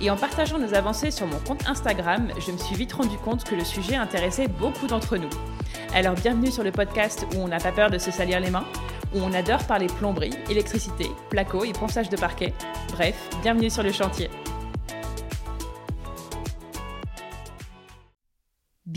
et en partageant nos avancées sur mon compte Instagram, je me suis vite rendu compte que le sujet intéressait beaucoup d'entre nous. Alors bienvenue sur le podcast où on n'a pas peur de se salir les mains, où on adore parler plomberie, électricité, placo et ponçage de parquet. Bref, bienvenue sur le chantier.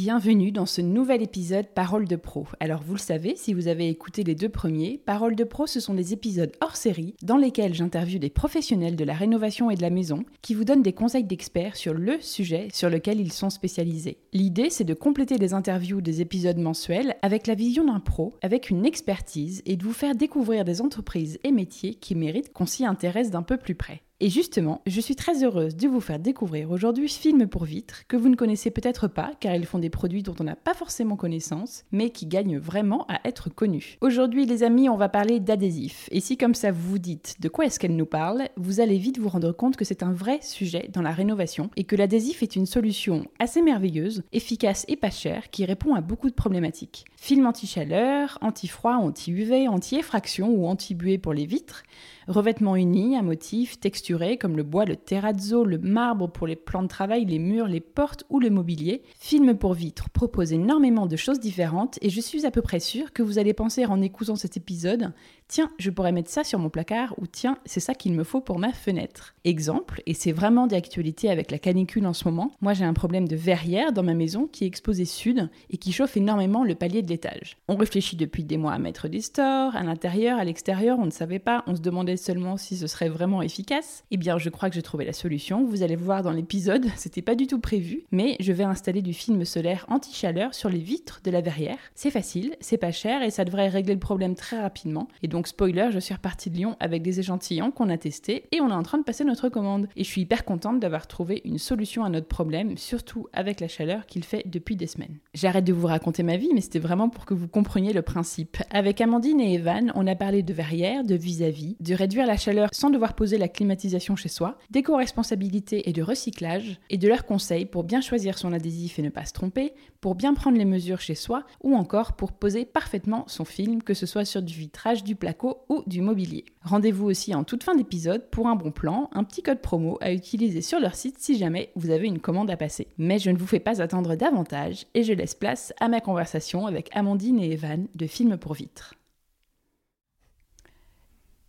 Bienvenue dans ce nouvel épisode Parole de Pro. Alors vous le savez, si vous avez écouté les deux premiers, Parole de Pro, ce sont des épisodes hors série dans lesquels j'interviewe des professionnels de la rénovation et de la maison qui vous donnent des conseils d'experts sur le sujet sur lequel ils sont spécialisés. L'idée, c'est de compléter les interviews des épisodes mensuels avec la vision d'un pro, avec une expertise et de vous faire découvrir des entreprises et métiers qui méritent qu'on s'y intéresse d'un peu plus près. Et justement, je suis très heureuse de vous faire découvrir aujourd'hui Film pour Vitres, que vous ne connaissez peut-être pas, car ils font des produits dont on n'a pas forcément connaissance, mais qui gagnent vraiment à être connus. Aujourd'hui, les amis, on va parler d'adhésifs. Et si comme ça vous vous dites de quoi est-ce qu'elle nous parle, vous allez vite vous rendre compte que c'est un vrai sujet dans la rénovation et que l'adhésif est une solution assez merveilleuse, efficace et pas chère, qui répond à beaucoup de problématiques. Film anti-chaleur, anti-froid, anti-UV, anti-effraction ou anti-buée pour les vitres, Revêtements unis à motifs texturés comme le bois, le terrazzo, le marbre pour les plans de travail, les murs, les portes ou le mobilier. Film pour vitres propose énormément de choses différentes et je suis à peu près sûre que vous allez penser en écoutant cet épisode tiens, je pourrais mettre ça sur mon placard ou tiens, c'est ça qu'il me faut pour ma fenêtre. Exemple, et c'est vraiment d'actualité avec la canicule en ce moment, moi j'ai un problème de verrière dans ma maison qui est exposée sud et qui chauffe énormément le palier de l'étage. On réfléchit depuis des mois à mettre des stores, à l'intérieur, à l'extérieur, on ne savait pas, on se demandait seulement si ce serait vraiment efficace. Eh bien, je crois que j'ai trouvé la solution, vous allez voir dans l'épisode, c'était pas du tout prévu, mais je vais installer du film solaire anti-chaleur sur les vitres de la verrière. C'est facile, c'est pas cher et ça devrait régler le problème très rapidement. Et donc spoiler, je suis repartie de Lyon avec des échantillons qu'on a testés et on est en train de passer notre commande. Et je suis hyper contente d'avoir trouvé une solution à notre problème, surtout avec la chaleur qu'il fait depuis des semaines. J'arrête de vous raconter ma vie, mais c'était vraiment pour que vous compreniez le principe. Avec Amandine et Evan, on a parlé de verrière, de vis-à-vis, de réduire la chaleur sans devoir poser la climatisation chez soi, d'éco-responsabilité et de recyclage, et de leurs conseils pour bien choisir son adhésif et ne pas se tromper, pour bien prendre les mesures chez soi, ou encore pour poser parfaitement son film, que ce soit sur du vitrage, du placo ou du mobilier. Rendez-vous aussi en toute fin d'épisode pour un bon plan, un petit code promo à utiliser sur leur site si jamais vous avez une commande à passer. Mais je ne vous fais pas attendre davantage et je laisse place à ma conversation avec Amandine et Evan de Film pour Vitres.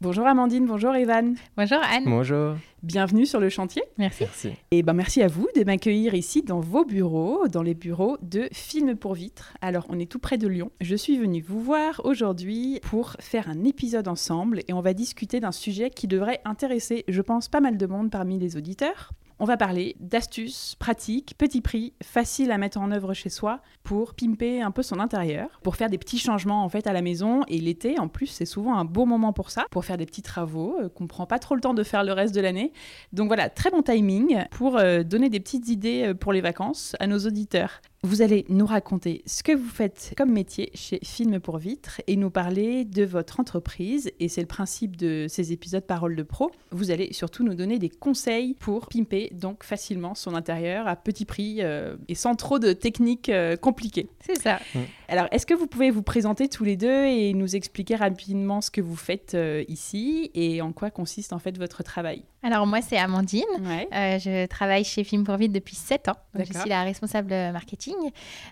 Bonjour Amandine, bonjour Evan. Bonjour Anne. Bonjour. Bienvenue sur le chantier. Merci. Merci. Et ben merci à vous de m'accueillir ici dans vos bureaux, dans les bureaux de Film pour Vitres. Alors on est tout près de Lyon. Je suis venue vous voir aujourd'hui pour faire un épisode ensemble et on va discuter d'un sujet qui devrait intéresser, je pense, pas mal de monde parmi les auditeurs. On va parler d'astuces pratiques, petits prix, faciles à mettre en œuvre chez soi pour pimper un peu son intérieur, pour faire des petits changements en fait à la maison. Et l'été, en plus, c'est souvent un bon moment pour ça, pour faire des petits travaux euh, qu'on prend pas trop le temps de faire le reste de l'année. Donc voilà, très bon timing pour euh, donner des petites idées euh, pour les vacances à nos auditeurs. Vous allez nous raconter ce que vous faites comme métier chez Film pour Vitres et nous parler de votre entreprise. Et c'est le principe de ces épisodes Parole de Pro. Vous allez surtout nous donner des conseils pour pimper donc facilement son intérieur à petit prix euh, et sans trop de techniques euh, compliquées. C'est ça. Alors, est-ce que vous pouvez vous présenter tous les deux et nous expliquer rapidement ce que vous faites euh, ici et en quoi consiste en fait votre travail? Alors moi c'est Amandine. Ouais. Euh, je travaille chez Film pour Vite depuis 7 ans. Donc, je suis la responsable marketing.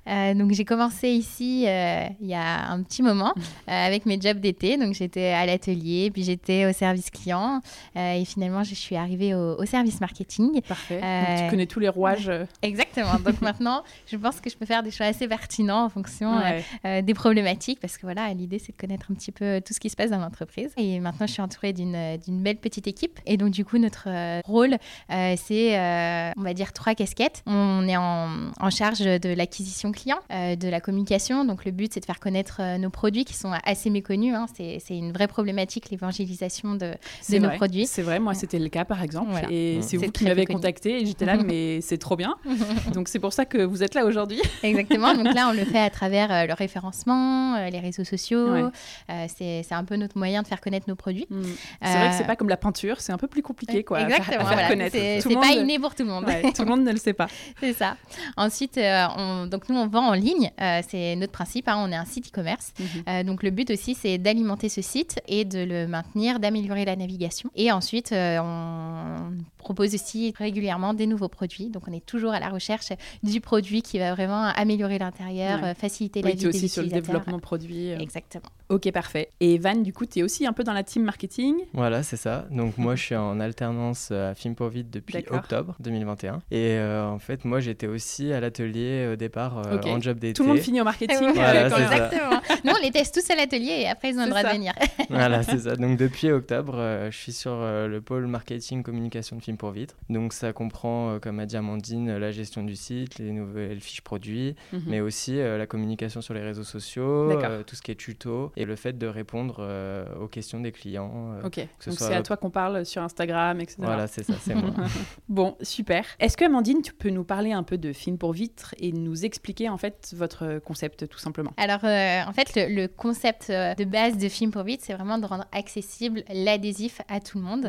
Euh, donc j'ai commencé ici euh, il y a un petit moment euh, avec mes jobs d'été. Donc j'étais à l'atelier, puis j'étais au service client. Et finalement je suis arrivée au, au service marketing. Parfait. Donc, tu connais tous les rouages. Exactement. Donc maintenant je pense que je peux faire des choix assez pertinents en fonction ouais. des problématiques parce que voilà, l'idée c'est de connaître un petit peu tout ce qui se passe dans l'entreprise. Et maintenant, je suis entourée d'une belle petite équipe. Et donc, du coup, notre rôle, c'est, on va dire, trois casquettes. On est en, en charge de l'acquisition client, de la communication. Donc, le but, c'est de faire connaître nos produits qui sont assez méconnus. Hein. C'est une vraie problématique, l'évangélisation de, de nos produits. C'est vrai, moi, c'était le cas, par exemple. Et c'est vous qui m'avez contacté et j'étais là, mais c'est trop bien. Donc, c'est pour ça que vous êtes là aujourd'hui. Exactement. Donc là, on le fait à travers le référencement, les réseaux sociaux. c'est un peu notre moyen de faire connaître nos produits. Mm. C'est vrai que c'est pas comme la peinture, c'est un peu plus compliqué quoi, Exactement, à faire, connaître. C'est pas inné pour tout le monde. tout le monde ne le sait pas. c'est ça. Ensuite, on, donc nous, on vend en ligne. c'est notre principe. Hein, on est un site e-commerce. Mhm. donc le but aussi, c'est d'alimenter ce site et de le maintenir, d'améliorer la navigation. Et ensuite, on propose aussi régulièrement des nouveaux produits. Donc on est toujours à la recherche du produit qui va vraiment améliorer l'intérieur, faciliter la vie des aussi sur le développement produit. Exactement. Ok, parfait. Et Van, du coup, tu es aussi un peu dans la team marketing? Voilà, c'est ça. Donc moi, je suis en alternance à Film pour Vite depuis octobre 2021. Et euh, en fait, moi, j'étais aussi à l'atelier au départ euh, en job d'été. Tout le monde finit au marketing. voilà, Exactement. Nous, on les teste tous à l'atelier et après, ils ont le droit de venir. voilà, c'est ça. Donc depuis octobre, euh, je suis sur le pôle marketing communication de Film pour Vite. Donc ça comprend, comme a dit Amandine, la gestion du site, les nouvelles fiches produits, mhm. mais aussi la communication sur les réseaux sociaux, tout ce qui est tuto et le fait de répondre euh, aux questions des clients. Euh, ok, donc c'est à toi qu'on parle sur Instagram, etc. Voilà, c'est ça, c'est moi. bon, super. Est-ce que Amandine, tu peux nous parler un peu de Film pour Vitre et nous expliquer en fait votre concept tout simplement? Alors, euh, en fait, le, concept de base de Film pour Vitre, c'est vraiment de rendre accessible l'adhésif à tout le monde.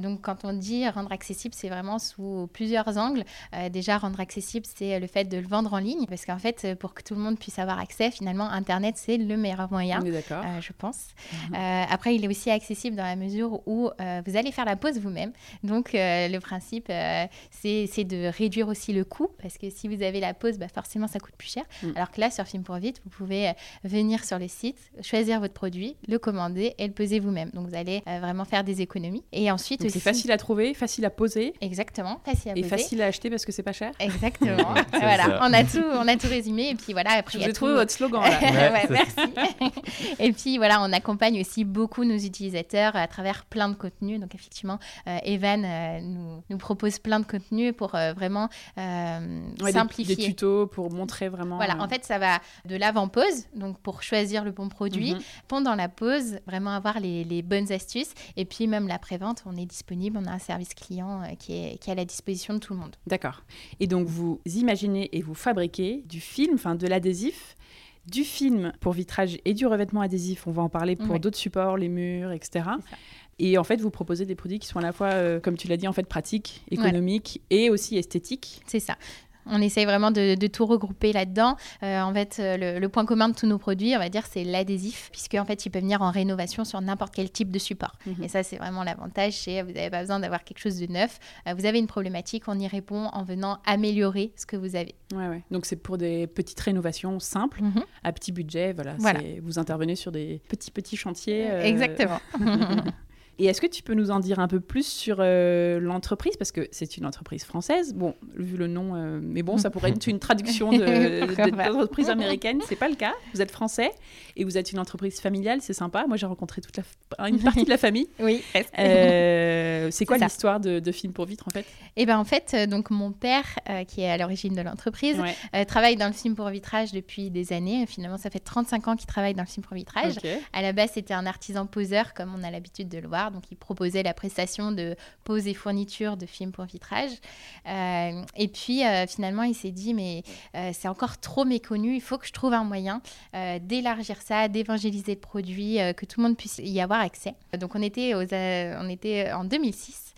donc, quand on dit rendre accessible, c'est vraiment sous plusieurs angles. déjà, rendre accessible, c'est le fait de le vendre en ligne, parce qu'en fait, pour que tout le monde puisse avoir accès, finalement, Internet, c'est le meilleur moyen. Euh, je pense. Mhm. Euh, après, il est aussi accessible dans la mesure où euh, vous allez faire la pause vous-même. Donc, le principe, c'est de réduire aussi le coût, parce que si vous avez la pause, bah, forcément, ça coûte plus cher. Mm. Alors que là, sur Film pour Vite, vous pouvez venir sur le site, choisir votre produit, le commander et le poser vous-même. Donc, vous allez vraiment faire des économies. Et ensuite C'est facile à trouver, facile à poser. Exactement, facile à poser. Et facile à acheter parce que c'est pas cher. Exactement. voilà, on a, tout, on a tout résumé. Et puis voilà, après. J'ai trouvé votre slogan là. ouais, merci. Et puis voilà, on accompagne aussi beaucoup nos utilisateurs à travers plein de contenus. Donc effectivement, euh, Evan euh, nous, nous, propose plein de contenus pour euh, vraiment simplifier. Des, tutos pour montrer vraiment. Voilà, en fait, ça va de l'avant-pause, donc pour choisir le bon produit. Mhm. Pendant la pause, vraiment avoir les, les bonnes astuces. Et puis même l'après-vente, on est disponible, on a un service client qui, est, qui est à la disposition de tout le monde. D'accord. Et donc vous imaginez et vous fabriquez du film, enfin de l'adhésif du film pour vitrage et du revêtement adhésif. On va en parler pour d'autres supports, les murs, etc. Et en fait, vous proposez des produits qui sont à la fois, euh, comme tu l'as dit, en fait pratiques, économiques et aussi esthétiques. C'est ça. On essaye vraiment de, tout regrouper là-dedans. Euh, en fait, euh, le, point commun de tous nos produits, on va dire, c'est l'adhésif, puisque en fait, il peut venir en rénovation sur n'importe quel type de support. Mhm. Et ça, c'est vraiment l'avantage. C'est vous n'avez pas besoin d'avoir quelque chose de neuf. Euh, vous avez une problématique, on y répond en venant améliorer ce que vous avez. Ouais, ouais. Donc c'est pour des petites rénovations simples, mhm. à petit budget. Voilà. voilà. Vous intervenez sur des petits petits chantiers. Exactement. Et est-ce que tu peux nous en dire un peu plus sur euh, l'entreprise? Parce que c'est une entreprise française. Bon, vu le nom, euh, mais bon, ça pourrait être une traduction d'entreprise américaine. C'est pas le cas. Vous êtes français et vous êtes une entreprise familiale. C'est sympa. Moi, j'ai rencontré toute la, une partie de la famille. Oui. Euh, c'est quoi l'histoire de, de, Film pour Vitre en fait? Eh ben en fait, donc mon père, qui est à l'origine de l'entreprise, travaille dans le film pour vitrage depuis des années. Finalement, ça fait 35 ans qu'il travaille dans le film pour vitrage. À la base, c'était un artisan poseur, comme on a l'habitude de le voir. Donc, il proposait la prestation de pose et fourniture de films pour vitrage. Euh, et puis, euh, finalement, il s'est dit, mais euh, c'est encore trop méconnu, il faut que je trouve un moyen d'élargir ça, d'évangéliser le produit, que tout le monde puisse y avoir accès. Donc, on était, aux, on était en 2006.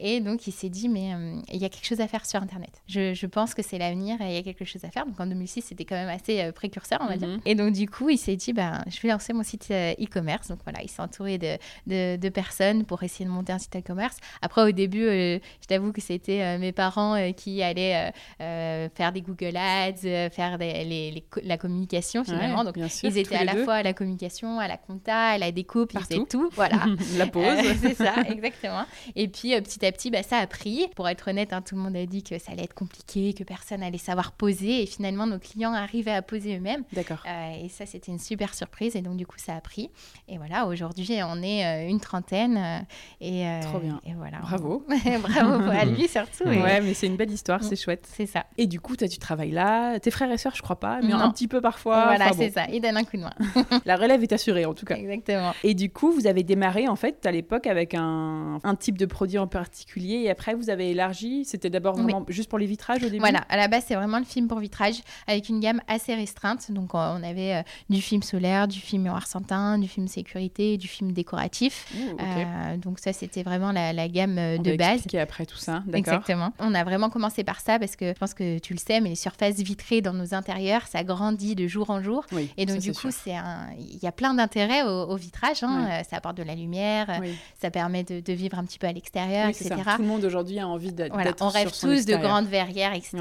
Et donc, il s'est dit, mais il y a quelque chose à faire sur Internet. Je, pense que c'est l'avenir et il y a quelque chose à faire. Donc, en 2006, c'était quand même assez précurseur, on va dire. Mhm. Et donc, du coup, il s'est dit, ben, je vais lancer mon site e-commerce. Donc, voilà, il s'est entouré de, de, de personnes pour essayer de monter un site e-commerce. Après, au début, euh, je t'avoue que c'était euh, mes parents euh, qui allaient faire des Google Ads, faire les, la communication finalement. Donc, ils étaient à la fois à la communication, à la compta, à la découpe, ils faisaient tout. Voilà. la pause. c'est ça, exactement. Et puis, petit à petit, bah, ça a pris. Pour être honnête, hein, tout le monde a dit que ça allait être compliqué, que personne allait savoir poser. Et finalement, nos clients arrivaient à poser eux-mêmes. D'accord. et ça, c'était une super surprise. Et donc, du coup, ça a pris. Et voilà, aujourd'hui, on est une trentaine. et, Trop bien. Et voilà. Bravo. Bravo à lui surtout. Ouais, mais c'est une belle histoire, c'est chouette. C'est ça. Et du coup, toi, tu travailles là. Tes frères et sœurs, je crois pas, mais un petit peu parfois. Voilà, c'est ça. Ils donnent un coup de main. La relève est assurée, en tout cas. Exactement. Et du coup, vous avez démarré, en fait, à l'époque, avec un, un, type de produit en particulier. Et après, vous avez élargi. C'était d'abord vraiment juste pour les vitrages au début? Voilà, à la base, c'est vraiment le film pour vitrage avec une gamme assez restreinte. Donc, on avait euh, du film solaire, du film argentin, du film sécurité, du film décoratif. Euh, donc, ça, c'était vraiment la, gamme euh, de base. Et après tout ça, d'accord. Exactement. On a vraiment commencé par ça parce que je pense que tu le sais, mais les surfaces vitrées dans nos intérieurs, ça grandit de jour en jour. et donc, du coup, c'est un... il y a plein d'intérêts au, vitrage. Hein. Ça apporte de la lumière, ça permet de, vivre un petit peu à l'extérieur, etc. Tout le monde aujourd'hui a envie d'être voilà, On rêve tous de grandes verrières, etc.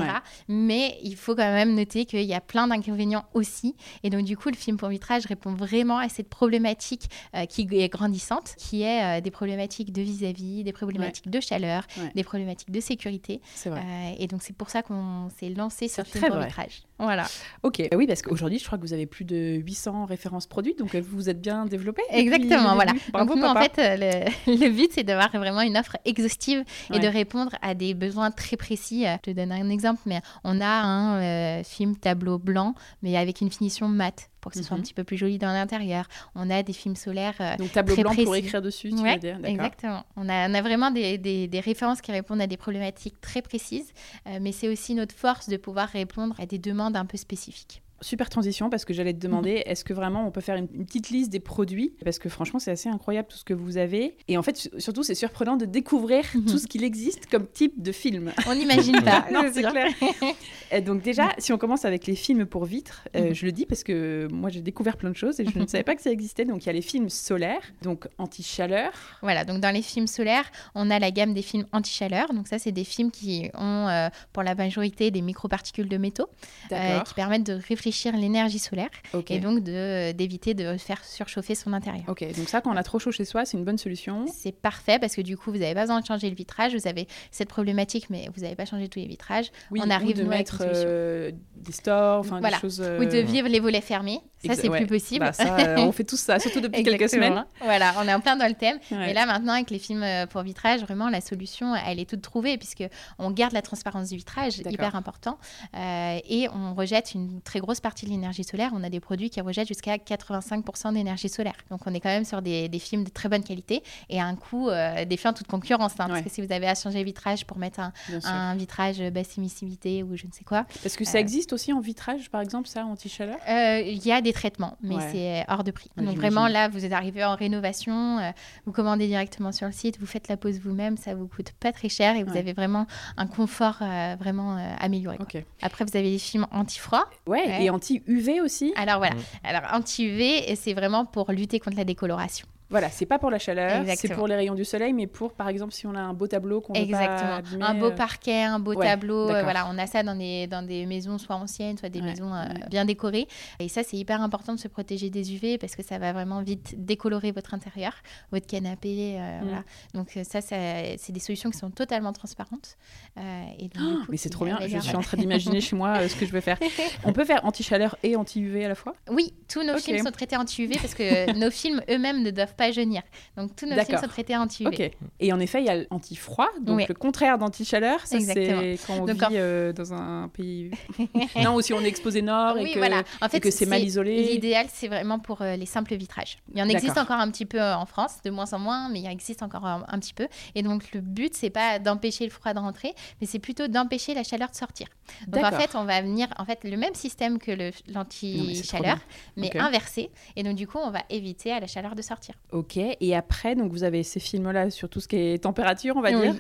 Mais il faut quand même noter qu'il y a plein d'inconvénients aussi. Et donc, du coup, le film pour vitrage répond vraiment à cette problématique euh, qui est grandissante, qui est euh, des problématiques de vis-à-vis, des problématiques de chaleur, des problématiques de sécurité. Vrai. Euh, et donc, c'est pour ça qu'on s'est lancé sur le film pour vitrage. Voilà. Ok, oui, parce qu'aujourd'hui, je crois que vous avez plus de 800 références produites, donc vous vous êtes bien développé. Exactement, voilà. donc, nous, en fait, le, but, c'est d'avoir vraiment une offre exhaustive et de répondre à des besoins très précis. Je te donne un exemple, mais on a un euh, film tableau blanc, mais avec une finition mate pour que ce soit un mhm. petit peu plus joli dans l'intérieur. On a des films solaires. Euh, Donc tableau blanc pour écrire dessus, tu veux dire Exactement. On a, on a vraiment des, des, références qui répondent à des problématiques très précises, euh, mais c'est aussi notre force de pouvoir répondre à des demandes un peu spécifiques. Super transition parce que j'allais te demander, mhm. est-ce que vraiment on peut faire une, petite liste des produits? Parce que franchement, c'est assez incroyable tout ce que vous avez. Et en fait, surtout, c'est surprenant de découvrir mhm. tout ce qu'il existe comme type de film. On n'imagine pas. non, c'est clair. donc déjà, si on commence avec les films pour vitres, euh, mhm. je le dis parce que moi j'ai découvert plein de choses et je ne savais pas que ça existait. Donc il y a les films solaires, donc anti-chaleur. Voilà, donc dans les films solaires, on a la gamme des films anti-chaleur. Donc ça, c'est des films qui ont euh, pour la majorité des microparticules de métaux euh, qui permettent de réfléchir l'énergie solaire et donc d'éviter de, faire surchauffer son intérieur. Ok, donc ça, quand on a trop chaud chez soi, c'est une bonne solution. C'est parfait parce que du coup, vous n'avez pas besoin de changer le vitrage. Vous avez cette problématique, mais vous n'avez pas changé tous les vitrages. on arrive de mettre euh, des stores, enfin des choses. Ou de euh, vivre les volets fermés. Ça, c'est plus possible. Bah, ça, euh, on fait tout ça, surtout depuis quelques semaines. Voilà, on est en plein dans le thème. Et là, maintenant, avec les films pour vitrage, vraiment, la solution, elle est toute trouvée puisque on garde la transparence du vitrage, hyper important, et on rejette une très grosse partie de l'énergie solaire. On a des produits qui rejettent jusqu'à 85% d'énergie solaire. Donc, on est quand même sur des, films de très bonne qualité et à un coût euh, défiant toute concurrence. Hein, parce que si vous avez à changer le vitrage pour mettre un, vitrage basse émissivité ou je ne sais quoi. Parce que ça euh, existe aussi en vitrage, par exemple, ça, anti-chaleur euh, Il y a des traitements, mais c'est hors de prix. Donc, vraiment, là, vous êtes arrivé en rénovation, vous commandez directement sur le site, vous faites la pose vous-même, ça vous coûte pas très cher et vous avez vraiment un confort vraiment amélioré. Après, vous avez les films anti-froid. Ouais, et anti-UV aussi. Alors voilà. Alors anti-UV, c'est vraiment pour lutter contre la décoloration. Voilà, c'est pas pour la chaleur, c'est pour les rayons du soleil, mais pour, par exemple, si on a un beau tableau qu'on veut pas Un beau euh, parquet, un beau tableau, euh, voilà, on a ça dans des, dans des maisons soit anciennes, soit des maisons euh, bien décorées. Et ça, c'est hyper important de se protéger des UV parce que ça va vraiment vite décolorer votre intérieur, votre canapé, mm. voilà. Donc ça, c'est des solutions qui sont totalement transparentes. et oh, mais c'est trop bien, je suis en train d'imaginer chez moi ce que je veux faire. On peut faire anti-chaleur et anti-UV à la fois? Oui, tous nos films sont traités anti-UV parce que nos films eux-mêmes ne doivent pas jaunir. Donc tous nos films sont traités anti-UV. Et en effet, il y a l'anti-froid, donc le contraire d'anti-chaleur. Ça, c'est quand on vit euh, dans un pays. non, ou si on est exposé nord et que, voilà. en fait, c'est mal isolé. L'idéal, c'est vraiment pour euh, les simples vitrages. Il y en existe encore un petit peu euh, en France, de moins en moins, mais il y en existe encore un, petit peu. Et donc le but, c'est pas d'empêcher le froid de rentrer, mais c'est plutôt d'empêcher la chaleur de sortir. Donc en fait, on va venir en fait le même système que l'anti-chaleur, mais, inversé. Et donc du coup, on va éviter à la chaleur de sortir. Ok. Et après, donc vous avez ces films-là sur tout ce qui est température, on va dire.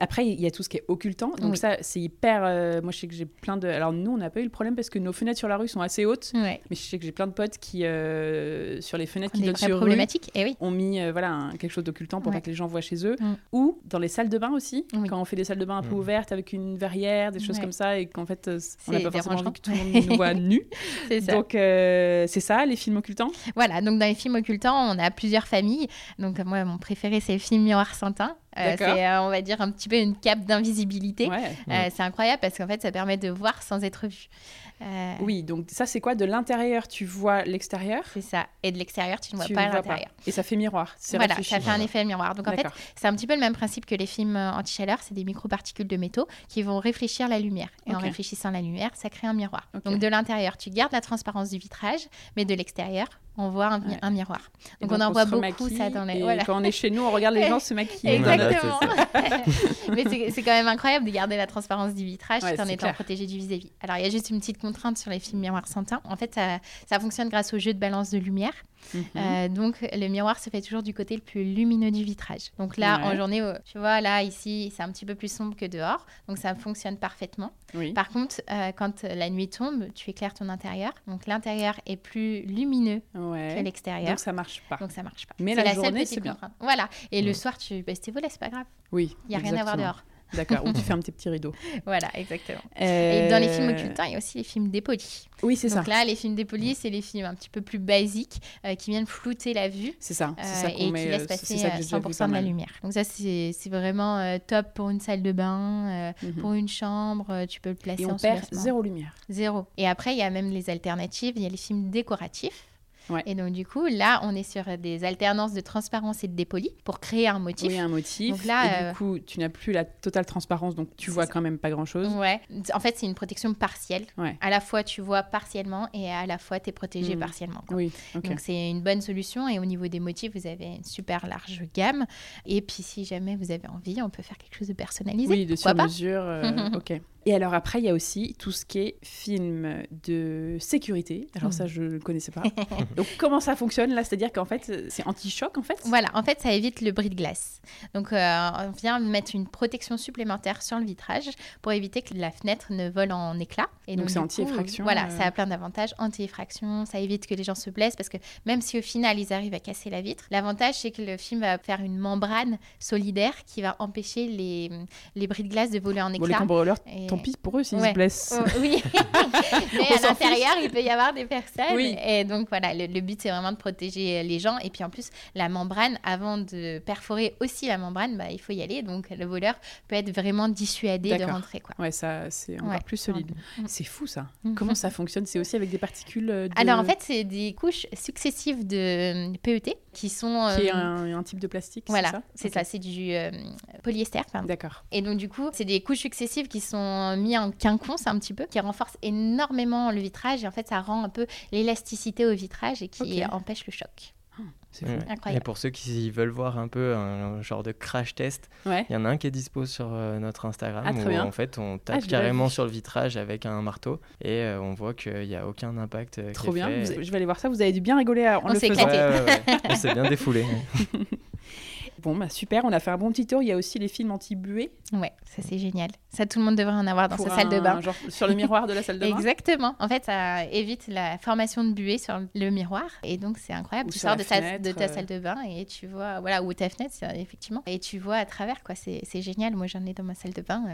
Après, il y a tout ce qui est occultant. Donc ça, c'est hyper. Euh, moi, je sais que j'ai plein de. Alors nous, on n'a pas eu le problème parce que nos fenêtres sur la rue sont assez hautes. Mais je sais que j'ai plein de potes qui euh, sur les fenêtres qui donnent sur rue, eh oui. ont mis euh, voilà quelque chose d'occultant pour pas que les gens voient chez eux. Mm. Ou dans les salles de bain aussi, quand on fait des salles de bain un peu mm. ouvertes avec une verrière, des choses comme ça, et qu'en fait, on n'a pas forcément envie que tout le monde nous voit nus. Donc c'est ça, les films occultants? Voilà. Donc dans les films occultants, on a plusieurs familles. Donc moi, mon préféré, c'est le film Miroir Santin. Euh, c'est, on va dire, un petit peu une cape d'invisibilité. c'est incroyable parce qu'en fait, ça permet de voir sans être vu. Euh, oui, donc ça c'est quoi? De l'intérieur, tu vois l'extérieur? C'est ça. Et de l'extérieur, tu ne vois pas l'intérieur. Et ça fait miroir. Voilà, ça fait un effet miroir. Donc en fait, c'est un petit peu le même principe que les films euh, anti-chaleur. C'est des microparticules de métaux qui vont réfléchir la lumière. Et en réfléchissant la lumière, ça crée un miroir. Donc de l'intérieur, tu gardes la transparence du vitrage, mais de l'extérieur, on voit un, miroir. Donc, on en voit beaucoup ça dans les. Voilà. Quand on est chez nous, on regarde les gens se maquiller. Exactement. Mais c'est quand même incroyable de garder la transparence du vitrage tout en étant protégé du vis-à-vis. Alors il y a juste une petite contrainte sur les films miroirs sans teint. En fait, ça, ça fonctionne grâce au jeu de balance de lumière. Mhm. Euh, donc le miroir se fait toujours du côté le plus lumineux du vitrage. Donc là, en journée, euh, tu vois, là, ici, c'est un petit peu plus sombre que dehors. Donc ça fonctionne parfaitement. Par contre, euh, quand la nuit tombe, tu éclaires ton intérieur. Donc l'intérieur est plus lumineux que l'extérieur. Donc ça marche pas. Donc ça marche pas. Mais la, journée, c'est bien. Voilà. Et le soir, tu baisses tes volets, c'est pas grave. Oui. Il n'y a rien à voir dehors. D'accord, ou tu fais un petit petit rideau. Voilà, exactement. Et dans les films occultants, il y a aussi les films dépolis. Oui, c'est ça. Donc là, les films dépolis, c'est les films un petit peu plus basiques euh, qui viennent flouter la vue. C'est ça, ça Et qui laissent passer 100% de la lumière. Donc ça, c'est vraiment euh, top pour une salle de bain, euh, mhm. pour une chambre, tu peux le placer Et on perd zéro lumière. Zéro. Et après, il y a même les alternatives, il y a les films décoratifs. Et donc, du coup, là, on est sur des alternances de transparence et de dépoli pour créer un motif. Oui, un motif. Donc là, et du euh, coup, tu n'as plus la totale transparence, donc tu vois quand même pas grand-chose. Ouais. En fait, c'est une protection partielle. Ouais. À la fois, tu vois partiellement et à la fois, tu es protégé hmm. partiellement. Oui. Donc, c'est une bonne solution. Et au niveau des motifs, vous avez une super large gamme. Et puis, si jamais vous avez envie, on peut faire quelque chose de personnalisé. Oui, de sur mesure. Euh, ok. Et alors après, il y a aussi tout ce qui est film de sécurité. Alors ça, je ne connaissais pas. Donc comment ça fonctionne là? C'est-à-dire qu'en fait, c'est anti-choc en fait? Voilà, en fait, ça évite le bris de glace. Donc euh, on vient mettre une protection supplémentaire sur le vitrage pour éviter que la fenêtre ne vole en éclats. Et donc c'est anti-effraction Voilà, euh. ça a plein d'avantages. Anti-effraction, ça évite que les gens se blessent parce que même si au final ils arrivent à casser la vitre, l'avantage c'est que le film va faire une membrane solidaire qui va empêcher les, les bris de glace de voler en éclats. Bon, les tant pis pour eux s'ils se blessent. Oh, oui, mais à l'intérieur, il peut y avoir des personnes. Et donc voilà, le, but c'est vraiment de protéger les gens. Et puis en plus, la membrane, avant de perforer aussi la membrane, bah, il faut y aller. Donc le voleur peut être vraiment dissuadé de rentrer. Quoi. Ouais, ça c'est encore plus solide. C'est fou ça. Mhm. Comment ça fonctionne? C'est aussi avec des particules euh, de... Alors en fait, c'est des couches successives de PET qui sont... Qui est euh, un, type de plastique, Voilà, c'est ça, c'est du euh, polyester. D'accord. Et donc du coup, c'est des couches successives qui sont mises en quinconce un petit peu, qui renforce énormément le vitrage et en fait ça rend un peu l'élasticité au vitrage et qui empêche le choc. Ah, c'est incroyable. Et pour ceux qui veulent voir un peu un, genre de crash test, il y en a un qui est dispo sur euh, notre Instagram ah, où en fait on tape ah, carrément sur le vitrage avec un marteau et euh, on voit qu'il n'y a aucun impact. Euh, Trop bien, je vais aller voir ça. Vous avez dû bien rigoler en on le faisant. on s'est bien défoulé. Bon, bah super, on a fait un bon petit tour. Il y a aussi les films anti-buée. Ouais, ça c'est génial. Ça, tout le monde devrait en avoir dans sa salle de bain. Genre sur le miroir de la salle de bain Exactement. En fait, ça évite la formation de buée sur le miroir. Et donc, c'est incroyable. tu sors de ta, de ta, salle de bain et tu vois, voilà, ou ta fenêtre, effectivement. Et tu vois à travers, quoi. C'est génial. Moi, j'en ai dans ma salle de bain.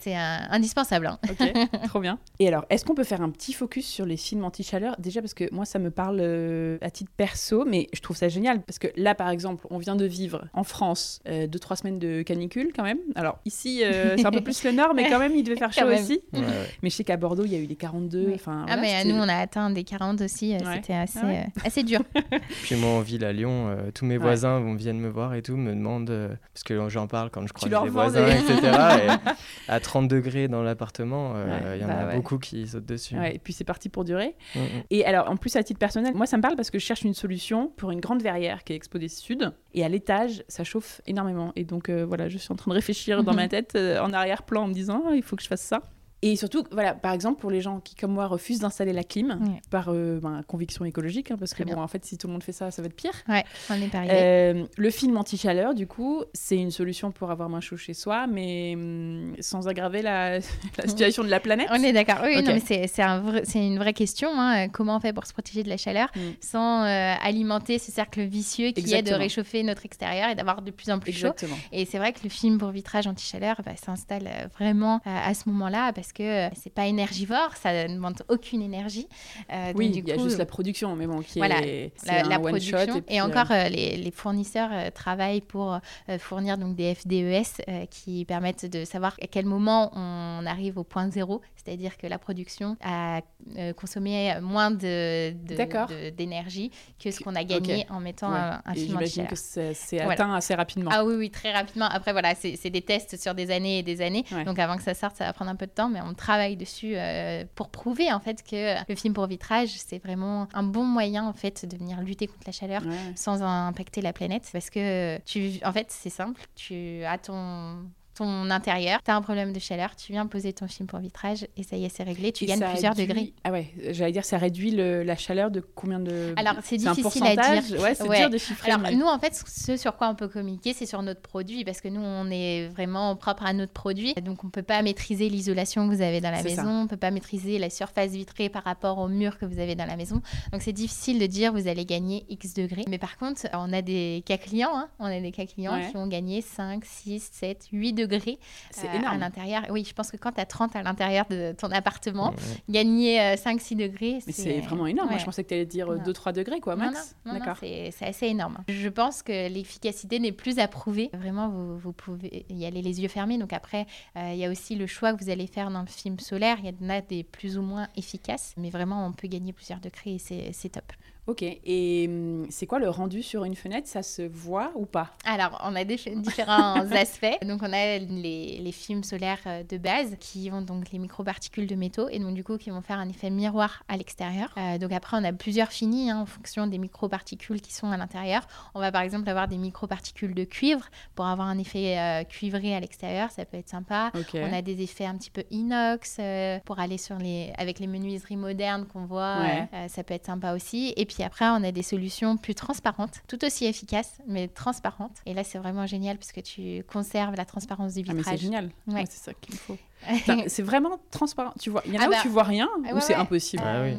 C'est indispensable. Hein. Ok, trop bien. Et alors, est-ce qu'on peut faire un petit focus sur les films anti-chaleur? Déjà, parce que moi, ça me parle euh, à titre perso, mais je trouve ça génial. Parce que là, par exemple, on vient de vivre en France, euh, deux, trois semaines de canicule quand même. Alors ici, euh, c'est un peu plus le nord, mais quand même, il devait faire chaud aussi. Mais je sais qu'à Bordeaux, il y a eu des 42. Enfin, ah, mais nous, on a atteint des 40 aussi. Euh, c'était assez, ah assez dur. Puis moi, en ville à Lyon, tous mes voisins vont, viennent me voir et tout, me demandent, parce que j'en parle quand je croise les voisins, etc. et à 30 degrés dans l'appartement, il y en bah a beaucoup qui sautent dessus. et puis c'est parti pour durer. Mm, mm. Et alors, en plus, à titre personnel, moi, ça me parle parce que je cherche une solution pour une grande verrière qui est exposée sud. Et à l'étage, ça chauffe énormément. Et donc, euh, voilà, je suis en train de réfléchir dans ma tête, euh, en arrière-plan, en me disant, ah, il faut que je fasse ça. Et surtout, voilà, par exemple, pour les gens qui, comme moi, refusent d'installer la clim par euh, ben, conviction écologique, hein, parce que, bon, en fait, si tout le monde fait ça, ça va être pire. Ouais, on est euh, Le film anti-chaleur, du coup, c'est une solution pour avoir moins chaud chez soi, mais hum, sans aggraver la, situation de la planète. On est d'accord. Oui, non, mais c'est un une vraie question. Hein. Comment on fait pour se protéger de la chaleur mm. sans euh, alimenter ce cercle vicieux qui est de réchauffer notre extérieur et d'avoir de plus en plus chaud Et c'est vrai que le film pour vitrage anti-chaleur bah, s'installe vraiment à ce moment-là parce parce que c'est pas énergivore, ça ne demande aucune énergie. oui, il y a juste la production, mais bon, qui voilà, est, la, la production. et, encore, les, les, fournisseurs travaillent pour fournir donc des FDES qui permettent de savoir à quel moment on arrive au point zéro, c'est-à-dire que la production a consommé moins d'énergie que ce qu'on a gagné en mettant un, un film J'imagine que c'est atteint assez rapidement. Ah oui, oui, très rapidement. Après, voilà, c'est des tests sur des années et des années. Donc avant que ça sorte, ça va prendre un peu de temps, mais on travaille dessus euh, pour prouver en fait que le film pour vitrage, c'est vraiment un bon moyen en fait de venir lutter contre la chaleur sans impacter la planète. Parce que tu, en fait, c'est simple. Tu as ton ton intérieur, tu as un problème de chaleur, tu viens poser ton film pour vitrage et ça y est, c'est réglé, tu gagnes plusieurs degrés. Ah ouais, j'allais dire, ça réduit le, la chaleur de combien de. Alors, c'est difficile à dire. Ouais, c'est dur de chiffrer. Alors, nous, en fait, ce sur quoi on peut communiquer, c'est sur notre produit parce que nous, on est vraiment propre à notre produit. Donc, on peut pas maîtriser l'isolation que vous avez dans la maison, on peut pas maîtriser la surface vitrée par rapport au mur que vous avez dans la maison. Donc, c'est difficile de dire vous allez gagner X degrés. Mais par contre, on a des cas clients, hein. on a des cas clients qui ont gagné 5, 6, 7, 8 degrés degrés c'est euh, énorme. à l'intérieur. Oui, je pense que quand tu as 30 à l'intérieur de ton appartement, gagner 5-6 euh, degrés, c'est... c'est vraiment énorme. Moi, je pensais que tu allais dire 2-3 euh, degrés, quoi, max. Non, non, c'est, assez énorme. Je pense que l'efficacité n'est plus à prouver. Vraiment, vous, vous, pouvez y aller les yeux fermés. Donc après, il y a aussi le choix que vous allez faire dans le film solaire. Il y en a des plus ou moins efficaces, mais vraiment, on peut gagner plusieurs degrés et c'est, c'est top. Ok, et hum, c'est quoi le rendu sur une fenêtre? Ça se voit ou pas? Alors, on a des différents aspects. Donc, on a les, les, films solaires euh, de base qui ont donc les microparticules de métaux et donc du coup qui vont faire un effet miroir à l'extérieur. Euh, donc après, on a plusieurs finis hein, en fonction des microparticules qui sont à l'intérieur. On va par exemple avoir des microparticules de cuivre pour avoir un effet euh, cuivré à l'extérieur, ça peut être sympa. On a des effets un petit peu inox pour aller sur les avec les menuiseries modernes qu'on voit, ça peut être sympa aussi. Et puis après, on a des solutions plus transparentes, tout aussi efficaces, mais transparentes. Et là, c'est vraiment génial puisque tu conserves la transparence du vitrage. Ah, mais c'est génial. Ouais. c'est ça qu'il faut. c'est vraiment transparent. Tu vois, il y en a ah où bah, tu vois rien ou c'est impossible. Ah, oui.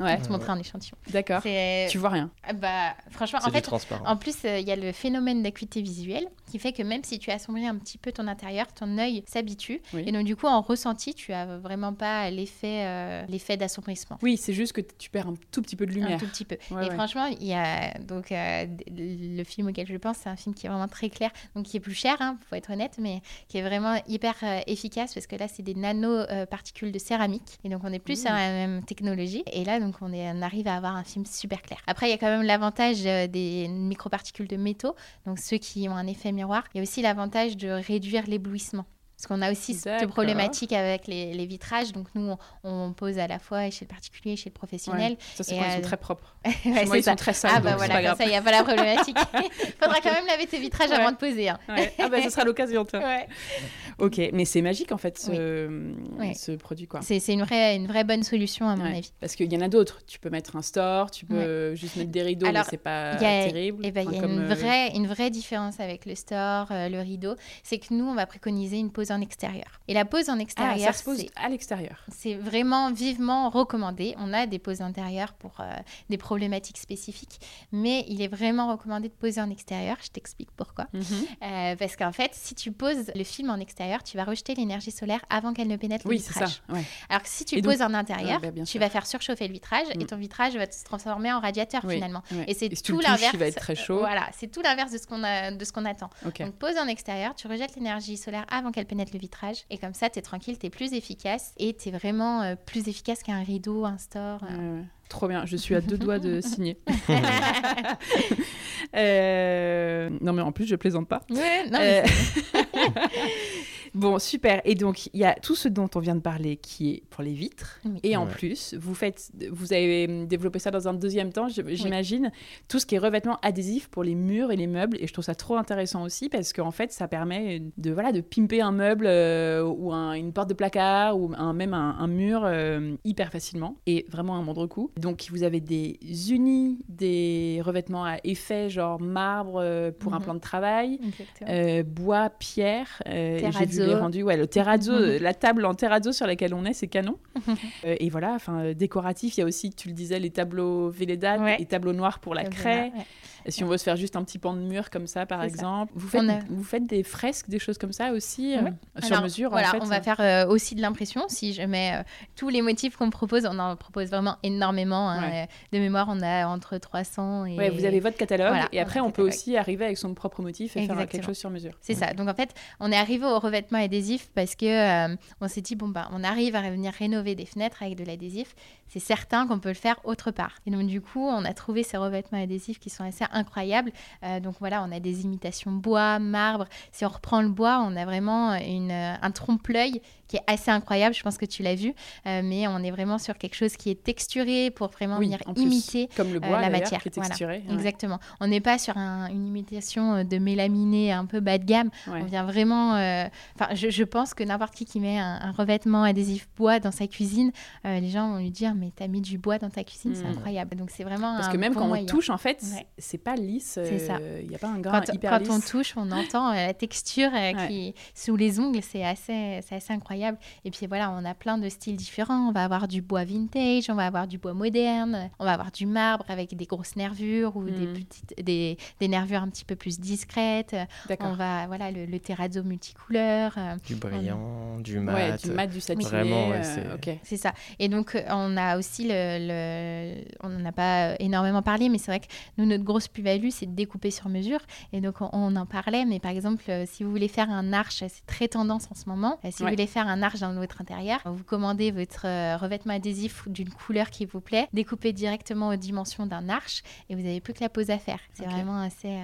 Ouais. te montrer un échantillon. D'accord. Tu vois rien. Ah bah franchement, en fait, en plus euh, il y a le phénomène d'acuité visuelle qui fait que même si tu assombris un petit peu ton intérieur, ton œil s'habitue et donc du coup en ressenti, tu as vraiment pas l'effet euh, l'effet d'assombrissement. Oui, c'est juste que tu perds un tout petit peu de lumière. Un tout petit peu. et franchement, il y a donc euh, le film auquel je pense, c'est un film qui est vraiment très clair, donc qui est plus cher, hein, faut être honnête, mais qui est vraiment hyper efficace parce que là c'est des nanoparticules de céramique et donc on est plus sur la même technologie et là donc on, est, on arrive à avoir un film super clair. Après il y a quand même l'avantage des microparticules de métaux, donc ceux qui ont un effet miroir. Il y a aussi l'avantage de réduire l'éblouissement. Parce qu'on a aussi cette problématique avec les, vitrages. Donc, nous, on, pose à la fois chez le particulier et chez le professionnel. Ça, c'est quand ils sont euh, très propres. ouais, moi, ils sont très sales. Ah, bah voilà, comme ça, il n'y a pas la problématique. Il faudra quand même laver tes vitrages avant de poser. Hein. Ah, bah, ce sera l'occasion, Ok, mais c'est magique, en fait, ce, ce produit, quoi. C'est une vraie, une vraie bonne solution, à mon avis. Parce qu'il y en a d'autres. Tu peux mettre un store, tu peux juste mettre des rideaux, mais c'est pas terrible. Ben, il y a une, euh, vraie, une vraie différence avec le store, euh, le rideau. C'est que nous, on va préconiser une pose en extérieur. Et la pose en ah, extérieur, ça se pose à l'extérieur. C'est vraiment vivement recommandé. On a des poses intérieures pour euh, des problématiques spécifiques, mais il est vraiment recommandé de poser en extérieur. Je t'explique pourquoi. Mhm. Euh, parce qu'en fait, si tu poses le film en extérieur, tu vas rejeter l'énergie solaire avant qu'elle ne pénètre oui, le vitrage. Ça, Alors que si tu poses en intérieur, bah, tu vas faire surchauffer le vitrage et mm. ton vitrage va se transformer en radiateur finalement. Et c'est tout l'inverse. va être très chaud. Voilà, c'est tout l'inverse de ce qu'on de ce qu'on attend. Donc pose en extérieur, tu rejettes l'énergie solaire avant qu'elle pénètre le vitrage et comme ça, tu es tranquille, tu es plus efficace et tu es vraiment euh, plus efficace qu'un rideau, un store. Euh. Trop bien, je suis à deux doigts de signer. Euh, non mais en plus, je plaisante pas. Ouais, non, mais Bon, super. Et donc, il y a tout ce dont on vient de parler qui est pour les vitres. Et en plus, vous, faites, vous avez développé ça dans un deuxième temps, j'imagine, tout ce qui est revêtement adhésif pour les murs et les meubles. Et je trouve ça trop intéressant aussi parce qu'en fait, ça permet de, voilà, de pimper un meuble euh, ou une porte de placard ou un, même un, mur euh, hyper facilement et vraiment un moindre coup. Donc, vous avez des unis, des revêtements à effet, genre marbre euh, pour un mhm. plan de travail, bois, pierre. Terrazzo Les rendus, ouais, le terrazzo, la table en terrazzo sur laquelle on est, c'est canon. Euh, et voilà, enfin, décoratif, il y a aussi, tu le disais, les tableaux Vélédate, ouais. les tableaux noirs pour la craie. Si on veut se faire juste un petit pan de mur comme ça, par exemple. Vous faites, vous faites des fresques, des choses comme ça aussi, euh, sur mesure Voilà, en fait, on va faire euh, aussi de l'impression. Si je mets euh, tous les motifs qu'on propose, on en propose vraiment énormément. Hein. De mémoire, on a entre 300 et. Ouais, vous avez votre catalogue et après, on, peut aussi arriver avec son propre motif et faire quelque chose sur mesure. C'est ça. Donc en fait, on est arrivé au revêtement adhésif parce que on s'est dit bon bah on arrive à venir rénover des fenêtres avec de l'adhésif. C'est certain qu'on peut le faire autre part. Et donc du coup, on a trouvé ces revêtements adhésifs qui sont assez incroyables. Euh, donc voilà, on a des imitations bois, marbre. Si on reprend le bois, on a vraiment une, un trompe-l'œil qui est assez incroyable. Je pense que tu l'as vu, euh, mais on est vraiment sur quelque chose qui est texturé pour vraiment venir imiter comme le euh, bois, la matière. Qui est texturé, Exactement. On n'est pas sur une imitation de mélaminé un peu bas de gamme. On vient vraiment. Enfin, je, pense que n'importe qui qui met un, revêtement adhésif bois dans sa cuisine, les gens vont lui dire mais t'as mis du bois dans ta cuisine, c'est hmm. incroyable. Donc c'est vraiment parce que même quand on touche en fait, c'est pas lisse c'est ça. Il n'y a pas un grain quand, hyper quand on touche, on entend euh, la texture euh, qui sous les ongles, c'est assez, c'est assez incroyable. Et puis voilà, on a plein de styles différents. On va avoir du bois vintage, on va avoir du bois moderne, on va avoir du marbre avec des grosses nervures ou des hmm. petites, des, des, nervures un petit peu plus discrètes. On va voilà le, terrazzo multicouleur. Euh, du brillant, du mat, du mat, du satiné. Vraiment, c'est ça. Et donc on a aussi le, le on n'en a pas énormément parlé, mais c'est vrai que nous notre grosse plus-value, c'est de découper sur mesure. Et donc, on, en parlait, mais par exemple, euh, si vous voulez faire un arche, c'est très tendance en ce moment. Euh, si vous voulez faire un arche dans votre intérieur, vous commandez votre euh, revêtement adhésif d'une couleur qui vous plaît, découpez directement aux dimensions d'un arche et vous n'avez plus que la pose à faire. C'est vraiment assez,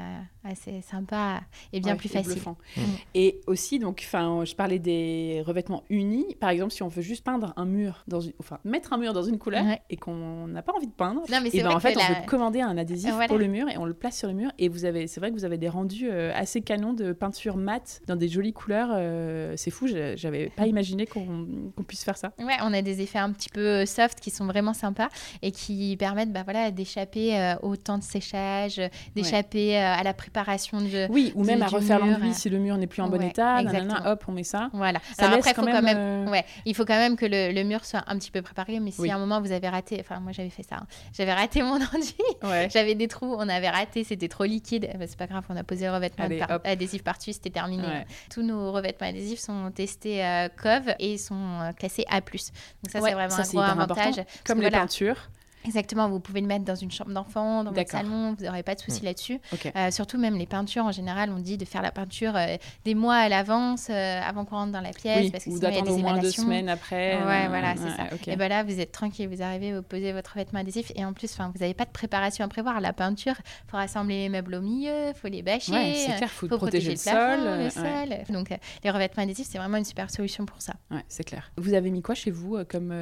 assez sympa et bien plus facile. Mm. Et aussi, donc, je parlais des revêtements unis. Par exemple, si on veut juste peindre un mur, dans une, enfin, mettre un mur dans une couleur et qu'on n'a pas envie de peindre, non, mais et ben, en fait, on peut commander un adhésif pour le mur et on le place sur le mur. Et vous avez, c'est vrai que vous avez des rendus euh, assez canons de peinture mate dans des jolies couleurs. Euh, c'est fou, j'avais pas imaginé qu'on puisse faire ça. Ouais, on a des effets un petit peu soft qui sont vraiment sympas et qui permettent bah, voilà, d'échapper euh, au temps de séchage, d'échapper à la préparation de. Oui, ou même à refaire l'enduit si le mur n'est plus en bon état. hop, on met ça. Voilà. Alors après, faut quand même, ouais, il faut quand même que le, le, mur soit un petit peu préparé. Mais si à un moment vous avez raté, enfin moi j'avais fait ça, hein. j'avais raté mon enduit, j'avais des trous, on avait raté, c'était trop liquide. Bah, c'est pas grave, on a posé le revêtement adhésif par-dessus, c'était terminé. Tous nos revêtements adhésifs sont testés euh, COV et sont euh, classés A+. Donc ça, c'est vraiment un gros avantage. Comme les peintures. Exactement, vous pouvez le mettre dans une chambre d'enfant, dans votre salon, vous n'aurez pas de souci mm. là-dessus. Euh, surtout même les peintures, en général, on dit de faire la peinture euh, des mois à l'avance, euh, avant qu'on rentre dans la pièce. parce que ou d'attendre au moins deux semaines après. Ouais, voilà, c'est ça. Et ben là, vous êtes tranquille, vous arrivez, vous posez votre vêtement adhésif, et en plus, vous n'avez pas de préparation à prévoir. La peinture, il faut rassembler les meubles au milieu, il faut les bâcher, il faut, protéger, le, sol, le sol. Donc les revêtements adhésifs, c'est vraiment une super solution pour ça. Ouais, c'est clair. Vous avez mis quoi chez vous comme...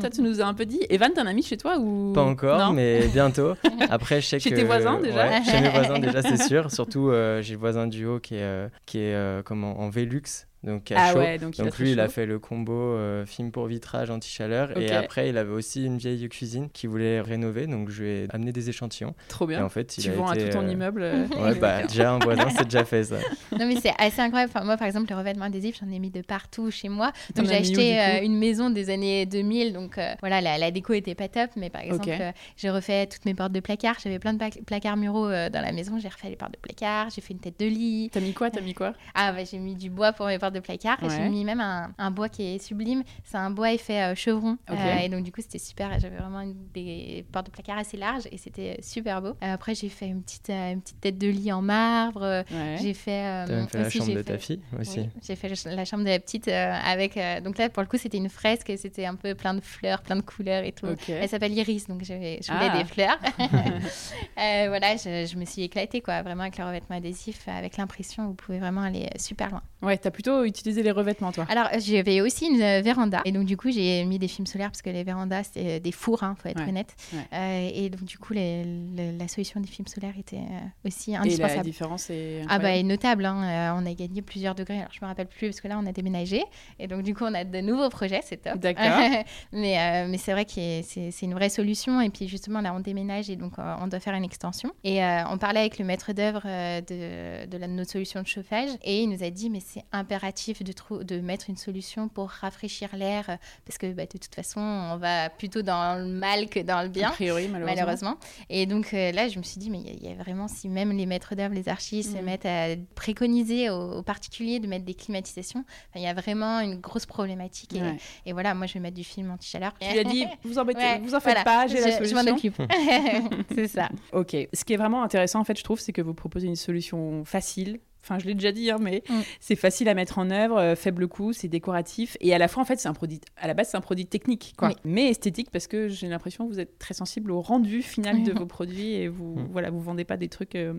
Toi, tu nous as un peu dit. Evan, t'en as mis chez toi ou... Pas encore, mais bientôt. Après, je sais chez que. tes voisins déjà Chez mes voisins déjà, c'est sûr. Surtout, euh, j'ai le voisin du haut qui est, euh, qui est euh, comment, en Velux. Donc, ah chaud. Ouais, donc, donc lui, il a fait le combo euh, film pour vitrage anti-chaleur. Et après, il avait aussi une vieille cuisine qu'il voulait rénover. Donc je lui ai amené des échantillons. Trop bien. Et en fait, il tu a vends à tout ton euh, immeuble. Ouais, bah déjà un voisin, c'est déjà fait ça. Non, mais c'est assez incroyable. Enfin, moi, par exemple, le revêtement adhésif, j'en ai mis de partout chez moi. Donc j'ai acheté euh, une maison des années 2000. Donc voilà, la, la, déco était pas top. Mais par exemple, j'ai refait toutes mes portes de placard. J'avais plein de placards muraux dans la maison. J'ai refait les portes de placard. J'ai fait une tête de lit. T'as mis quoi? T'as mis quoi? Ah, bah, j'ai mis du bois pour mes portes de placard mis même un, bois qui est sublime. C'est un bois effet euh, chevron. Euh, et donc, du coup, c'était super. J'avais vraiment des portes de placard assez larges et c'était super beau. Euh, après, j'ai fait une petite, une petite tête de lit en marbre. J'ai fait. même fait la chambre de ta fille aussi. j'ai fait la chambre de la petite avec. donc là, pour le coup, c'était une fresque et c'était un peu plein de fleurs, plein de couleurs et tout. Elle s'appelle Iris, donc je voulais ah. des fleurs. voilà, je, je, me suis éclatée, quoi, vraiment avec le revêtement adhésif, avec l'impression, vous pouvez vraiment aller super loin. Ouais, t'as plutôt utilisé les revêtements, toi Alors, j'avais aussi une euh, véranda. Et donc, du coup, j'ai mis des films solaires parce que les vérandas, c'est euh, des fours, hein, faut être honnête. Euh, et donc, du coup, la solution des films solaires était aussi indispensable. Et la différence est Ah bah, est notable. Hein. on a gagné plusieurs degrés. Alors, je me rappelle plus parce que là, on a déménagé. Et donc, du coup, on a de nouveaux projets, c'est top. D'accord. mais mais c'est vrai que c'est une vraie solution. Et puis, justement, là, on déménage et donc, on doit faire une extension. Et on parlait avec le maître d'œuvre de, de, de, notre solution de chauffage. Et il nous a dit, mais c'est impératif impératif de, de mettre une solution pour rafraîchir l'air, parce que bah, de toute façon, on va plutôt dans le mal que dans le bien, priori, malheureusement. Et donc là, je me suis dit, mais il y, a vraiment, si même les maîtres d'œuvre, les archistes se mm. mettent à préconiser aux, particuliers de mettre des climatisations, il y a vraiment une grosse problématique. Et, voilà, moi, je vais mettre du film anti-chaleur. Tu as dit, vous embêtez, vous en faites pas, j'ai la solution. Je m'en occupe. c'est ça. Ok. Ce qui est vraiment intéressant, en fait, je trouve, c'est que vous proposez une solution facile, Enfin, je l'ai déjà dit, hein, mais mm. c'est facile à mettre en œuvre, euh, faible coût, c'est décoratif. Et à la fois, en fait, c'est un produit. À la base, c'est un produit technique, quoi. Mais esthétique parce que j'ai l'impression que vous êtes très sensible au rendu final de vos produits et vous, mm. voilà, vous vendez pas des trucs. Euh,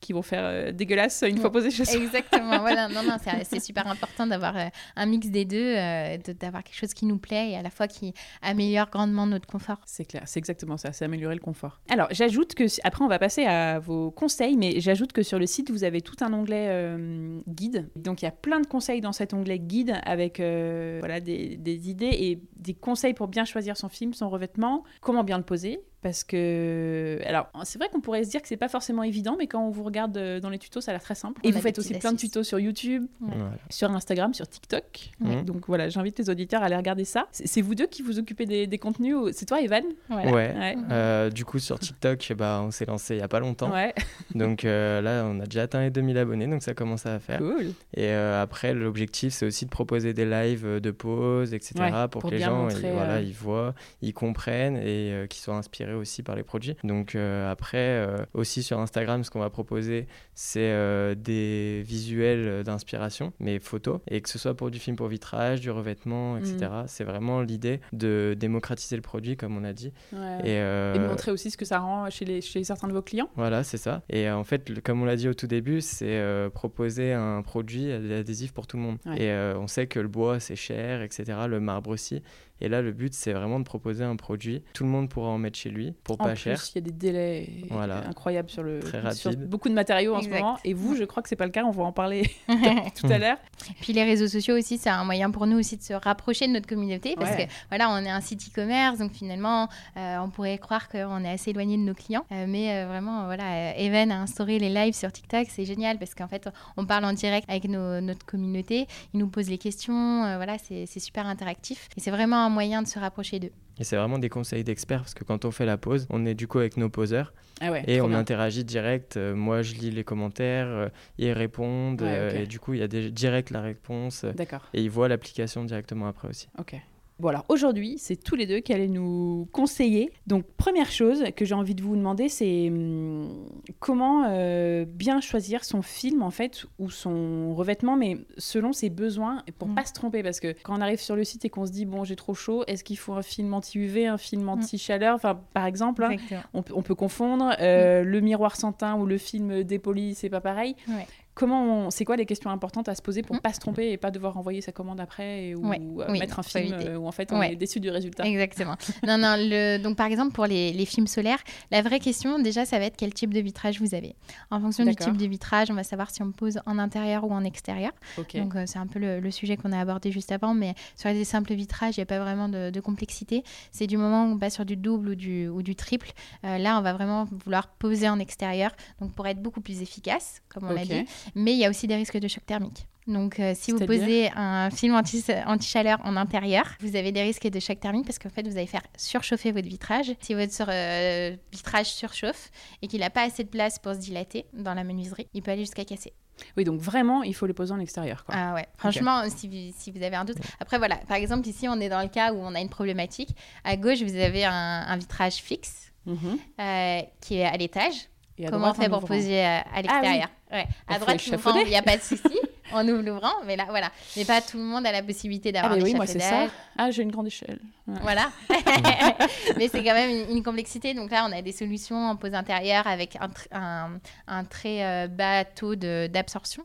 qui vont faire euh, dégueulasse une fois posé chez soi. Exactement, voilà. Non, non, c'est super important d'avoir euh, un mix des deux, euh, d'avoir quelque chose qui nous plaît et à la fois qui améliore grandement notre confort. C'est clair, c'est exactement ça, c'est améliorer le confort. Alors, j'ajoute que, après on va passer à vos conseils, mais j'ajoute que sur le site, vous avez tout un onglet guide. Donc, il y a plein de conseils dans cet onglet guide avec voilà, des, des idées et des conseils pour bien choisir son film, son revêtement, comment bien le poser, parce que alors c'est vrai qu'on pourrait se dire que c'est pas forcément évident mais quand on vous regarde euh, dans les tutos ça a l'air très simple. Et vous faites aussi plein de tutos sur YouTube sur Instagram sur TikTok. Donc voilà j'invite les auditeurs à aller regarder ça. C'est vous deux qui vous occupez des, contenus c'est toi Evan? Ouais, euh, du coup sur TikTok bah, on s'est lancé il y a pas longtemps. Donc euh, là on a déjà atteint les 2000 abonnés donc ça commence à faire. Cool. et après l'objectif c'est aussi de proposer des lives de pause etc pour, que les gens ils, voilà, ils voient ils comprennent et qu'ils soient inspirés aussi par les produits. Donc euh, après, euh, aussi sur Instagram, ce qu'on va proposer, c'est euh, des visuels d'inspiration, mais photos, et que ce soit pour du film pour vitrage, du revêtement, etc. Mm. C'est vraiment l'idée de démocratiser le produit, comme on a dit. Et, de montrer aussi ce que ça rend chez, les, chez certains de vos clients. Voilà, c'est ça. Et en fait, comme on l'a dit au tout début, c'est proposer un produit adhésif pour tout le monde. Et on sait que le bois, c'est cher, etc. Le marbre aussi. Et là, le but, c'est vraiment de proposer un produit. Tout le monde pourra en mettre chez lui pour pas cher. Il y a des délais incroyables sur, le, sur beaucoup de matériaux en ce moment. Et vous, je crois que c'est pas le cas. On va en parler tout à l'heure. Puis les réseaux sociaux aussi, c'est un moyen pour nous aussi de se rapprocher de notre communauté parce que voilà, on est un site e-commerce, donc finalement, euh, on pourrait croire qu'on est assez éloigné de nos clients. Euh, mais euh, vraiment, voilà, Even a instauré les lives sur TikTok, c'est génial parce qu'en fait, on parle en direct avec notre communauté. Ils nous posent les questions. voilà, c'est super interactif. Et c'est vraiment moyen de se rapprocher d'eux. Et c'est vraiment des conseils d'experts parce que quand on fait la pause, on est du coup avec nos poseurs ah et on interagit direct. Euh, moi, je lis les commentaires, euh, ils répondent euh, et du coup, il y a des, direct la réponse. D'accord. Et ils voient l'application directement après aussi. Ok. Bon alors aujourd'hui, c'est tous les deux qui allaient nous conseiller. Donc première chose que j'ai envie de vous demander, c'est hum, comment euh, bien choisir son film en fait ou son revêtement, mais selon ses besoins pour ne mm. pas se tromper parce que quand on arrive sur le site et qu'on se dit bon j'ai trop chaud, est-ce qu'il faut un film anti-UV, un film mm. anti-chaleur, enfin par exemple, hein, on, peut confondre euh, mm. le miroir sans teint ou le film dépoli, c'est pas pareil. Ouais comment c'est quoi les questions importantes à se poser pour ne mm. pas se tromper et pas devoir envoyer sa commande après ou euh, mettre un film euh, où en fait on est déçu du résultat. Exactement. non, non, le, donc par exemple pour les, les, films solaires, la vraie question déjà ça va être quel type de vitrage vous avez. En fonction du type de vitrage, on va savoir si on pose en intérieur ou en extérieur. Donc euh, c'est un peu le, sujet qu'on a abordé juste avant, mais sur les simples vitrages, il n'y a pas vraiment de, complexité. C'est du moment où on passe sur du double ou du, ou du triple. là, on va vraiment vouloir poser en extérieur, donc pour être beaucoup plus efficace, comme on l'a dit mais il y a aussi des risques de choc thermique. Donc, euh, si vous posez un film anti-chaleur en intérieur, vous avez des risques de choc thermique parce qu'en fait, vous allez faire surchauffer votre vitrage. Si votre euh, vitrage surchauffe et qu'il n'a pas assez de place pour se dilater dans la menuiserie, il peut aller jusqu'à casser. Oui, donc vraiment, il faut le poser en extérieur. Ah ouais, franchement, si, vous, si, vous, avez un doute. Après, voilà, par exemple, ici, on est dans le cas où on a une problématique. À gauche, vous avez un, vitrage fixe mhm. euh, qui est à l'étage. Comment on fait pour poser à, ah l'extérieur? Ouais. À droite, il n'y a pas de souci. on ouvre l'ouvrant, mais là, voilà. Mais pas tout le monde a la possibilité d'avoir ah, oui, moi, c'est ça. Ah, j'ai une grande échelle. Voilà. mais c'est quand même une, complexité. Donc là, on a des solutions en pose intérieure avec un, un, un très euh, bas taux d'absorption.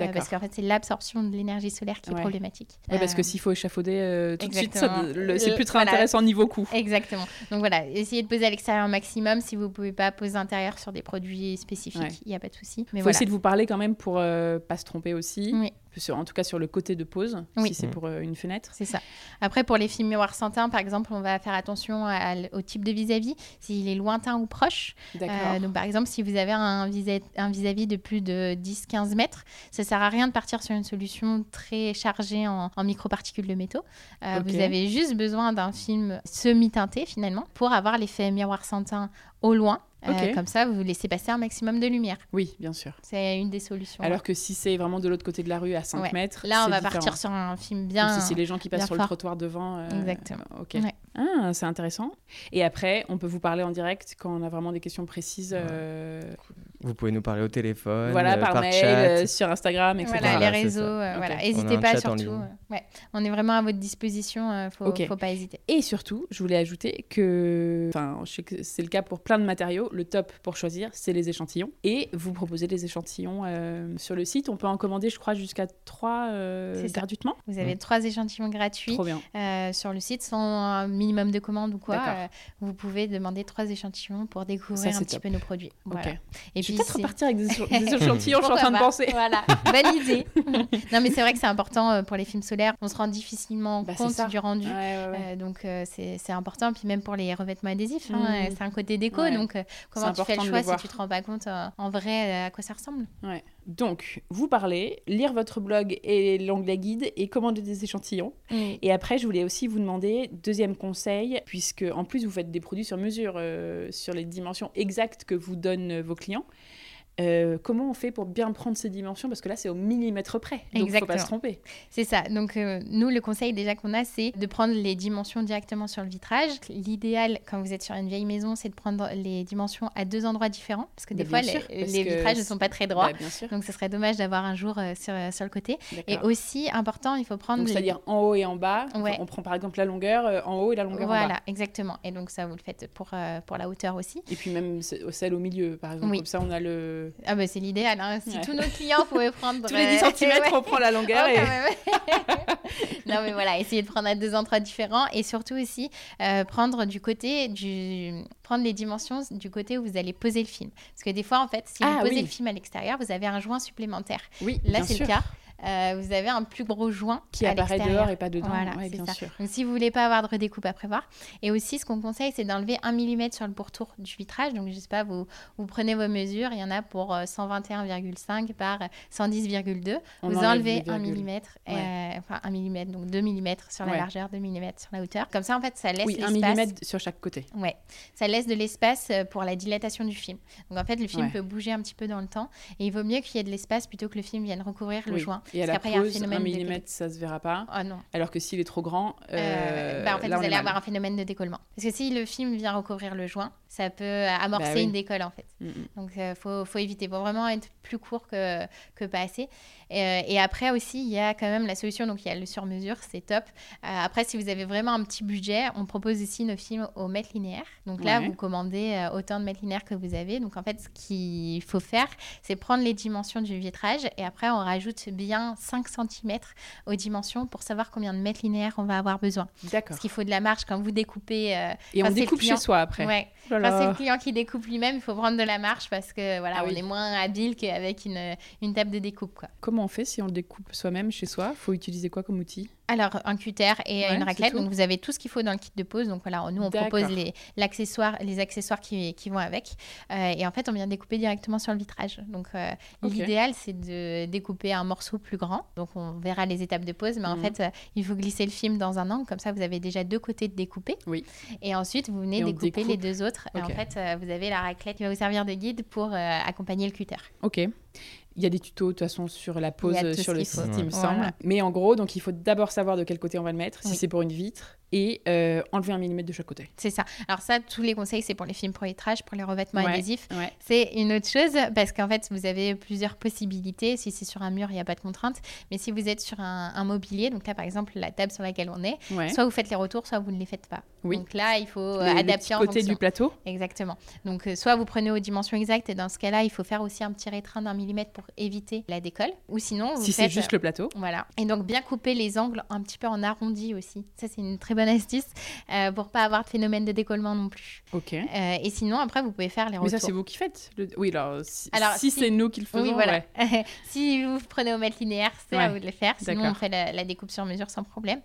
Euh, parce qu'en fait, c'est l'absorption de l'énergie solaire qui est problématique. Oui, parce que euh, s'il faut échafauder euh, tout de suite, c'est plus très intéressant niveau coût. Exactement. Donc voilà, essayez de poser à l'extérieur maximum. Si vous ne pouvez pas poser à l'intérieur sur des produits spécifiques, il n'y a pas de souci. Il faut de vous parler quand même pour ne pas se tromper aussi. Oui. sur, en tout cas sur le côté de pose, Oui. si c'est pour euh, une fenêtre. C'est ça. Après, pour les films miroirs sans teint, par exemple, on va faire attention à- au type de vis-à-vis, s'il est lointain ou proche. Euh, donc, par exemple, si vous avez un vis- un vis-à-vis de plus de 10-15 mètres, ça sert à rien de partir sur une solution très chargée en, en microparticules de métaux. Euh. Vous avez juste besoin d'un film semi-teinté, finalement, pour avoir l'effet miroir sans teint au loin. Euh, comme ça, vous laissez passer un maximum de lumière. Oui, bien sûr. C'est une des solutions. Alors que si c'est vraiment de l'autre côté de la rue à 5 Ouais. mètres, Là, on va différent. partir sur un film Ou bien. si c'est les gens qui passent sur le trottoir devant. euh, Exactement. Ok. Ouais. Ah, c'est intéressant. Et après, on peut vous parler en direct quand on a vraiment des questions précises. euh, Vous pouvez nous parler au téléphone, voilà, euh, par, mail, chat. euh, sur Instagram, etc. Voilà, Voilà, les réseaux, euh, Ok. voilà. On a N'hésitez pas surtout. ouais. On est vraiment à votre disposition, euh, faut, faut pas hésiter. Et surtout, je voulais ajouter que, enfin, je sais que c'est le cas pour plein de matériaux, le top pour choisir, c'est les échantillons. Et vous proposez des échantillons euh, sur le site. On peut en commander, je crois, jusqu'à 3 C'est ça. gratuitement. Vous avez Mm. trois échantillons gratuits Trop bien. euh, sur le site sans minimum de commande ou quoi. Euh, vous pouvez demander trois échantillons pour découvrir Ça, un petit top. peu nos produits. Voilà. Ok. Et je puis peut-être repartir avec des, éch- des échantillons, je suis en train de penser. Voilà, bonne idée. non, mais c'est vrai que c'est important euh, pour les films solaires. On se rend difficilement Bah, compte du rendu. Ouais, ouais, ouais. Euh, donc c'est important. Puis même pour les revêtements adhésifs, hein, Mm. euh, c'est un côté déco. Donc comment tu fais le choix le si tu te rends pas compte en vrai à quoi ça ressemble? Donc, vous parlez, lire votre blog et l'onglet guide et commander des échantillons. Et après, je voulais aussi vous demander, deuxième conseil, puisque en plus vous faites des produits sur mesure, euh, sur les dimensions exactes que vous donnent vos clients. Euh, comment on fait pour bien prendre ces dimensions? Parce que là, c'est au millimètre près. Donc, il ne faut pas se tromper. C'est ça. Donc, euh, nous, le conseil déjà qu'on a, c'est de prendre les dimensions directement sur le vitrage. L'idéal, quand vous êtes sur une vieille maison, c'est de prendre les dimensions à deux endroits différents. Parce que des Mais fois, les, vitrages ne sont pas très droits. Bah, bien sûr. Donc, ce serait dommage d'avoir un jour euh, sur, sur le côté. Et aussi, important, il faut prendre. Les- c'est-à-dire en haut et en bas. Ouais. On prend par exemple la longueur en haut et la longueur en bas. Voilà, exactement. Et donc, ça, vous le faites pour, pour la hauteur aussi. Et puis même ce- celle au milieu, par exemple. Oui. Comme ça, on a le... Ah, bah, c'est l'idéal. hein. Si Ouais. tous nos clients pouvaient prendre. Tous les 10 euh, cm, ouais. on prend la longueur. Oh, et... non, mais voilà, essayez de prendre à deux endroits différents et surtout aussi euh, prendre du côté du prendre les dimensions du côté où vous allez poser le film. Parce que des fois, en fait, si Ah, vous posez oui. le film à l'extérieur, vous avez un joint supplémentaire. Oui, Là, c'est le cas. Euh, vous avez un plus gros joint Qui à apparaît dehors et pas dedans. Voilà, Ouais, bien ça. sûr. Donc, si vous voulez pas avoir de redécoupe à prévoir. Et aussi, ce qu'on conseille, c'est d'enlever un millimètre sur le pourtour du vitrage. Donc, je sais pas, vous, vous prenez vos mesures. Il y en a pour euh, 121,5 par 110,2. On vous enlevez les un virgules. millimètre, Ouais. euh, enfin un millimètre, donc 2 millimètres sur la Ouais. largeur, 2 millimètres sur la hauteur. Comme ça, en fait, ça laisse Oui, un l'espace. millimètre sur chaque côté. Ouais, ça laisse de l'espace euh, pour la dilatation du film. Donc en fait, le film peut bouger un petit peu dans le temps et il vaut mieux qu'il y ait de l'espace plutôt que le film vienne recouvrir le Oui. joint. Et à la qu'après, il y a un pause, un de millimètre, ça se verra pas. Oh non. Alors que s'il est trop grand, Euh, euh, bah, en fait, là, vous allez avoir un phénomène de décollement. Parce que si le film vient recouvrir le joint, ça peut euh, amorcer Bah oui. une décolle en fait. Mm, mm. Donc, il faut, faut éviter. faut vraiment être plus court que, que pas assez. Et, euh, et après aussi, il y a quand même la solution. Donc, il y a le sur-mesure, c'est top. Euh, après, si vous avez vraiment un petit budget, on propose ici nos films au mètre linéaire. Donc là, Ouais. vous commandez euh, autant de mètres linéaires que vous avez. Donc, en fait, ce qu'il faut faire, c'est prendre les dimensions du vitrage et après, on rajoute bien 5 cm aux dimensions pour savoir combien de mètres linéaires on va avoir besoin. D'accord. Parce qu'il faut de la marge quand vous découpez. Et on découpe chez soi après. ouais. Oh là Quand c'est le client qui découpe lui-même, il faut prendre de la marge parce que voilà, Ah on est moins habile qu'avec une, une table de découpe. Quoi. Comment on fait si on le découpe soi-même chez soi? Faut utiliser quoi comme outil? Alors, un cutter et Ouais, une raclette. Donc, vous avez tout ce qu'il faut dans le kit de pose. Donc, voilà, nous, on propose les, les accessoires qui, qui vont avec. Euh, et en fait, on vient découper directement sur le vitrage. Donc, euh, l'idéal, c'est de découper un morceau plus grand. Donc, on verra les étapes de pose. Mais en Mhm. fait, euh, il faut glisser le film dans un angle. Comme ça, vous avez déjà deux côtés de découper. Oui. Et ensuite, vous venez Et découper découpe. les deux autres. Et en fait, vous avez la raclette qui va vous servir de guide pour accompagner le cutter. Ok. Il y a des tutos de toute façon sur la pose, sur le site, il me semble. Mais en gros, donc il faut d'abord savoir de quel côté on va le mettre, si c'est pour une vitre, et euh, enlever un millimètre de chaque côté. C'est ça. Alors ça, tous les conseils, c'est pour les films pro vitrage, pour les revêtements Ouais. adhésifs. Ouais. C'est une autre chose parce qu'en fait, vous avez plusieurs possibilités. Si c'est sur un mur, il n'y a pas de contrainte. Mais si vous êtes sur un, un mobilier, donc là, par exemple, la table sur laquelle on est, Ouais. soit vous faites les retours, soit vous ne les faites pas. Oui. Donc là, il faut euh, Les- les adapter petits en fonction. du plateau. Exactement. Donc, euh, soit vous prenez aux dimensions exactes, et dans ce cas-là, il faut faire aussi un petit rétrain d'un millimètre pour pour éviter la décolle. Ou sinon, vous si c'est juste le plateau. Voilà. Et donc, bien couper les angles un petit peu en arrondi aussi. Ça, c'est une très bonne astuce euh, pour pas avoir de phénomène de décollement non plus. Ok. Euh, et sinon, après, vous pouvez faire les Mais retours. ça, c'est vous qui faites. le- Oui, alors si, Alors, si si- c'est nous qui le faisons, Oui, voilà. ouais. si vous prenez au mètre linéaire, c'est à vous de le faire. Sinon, on fait la, la découpe sur mesure sans problème.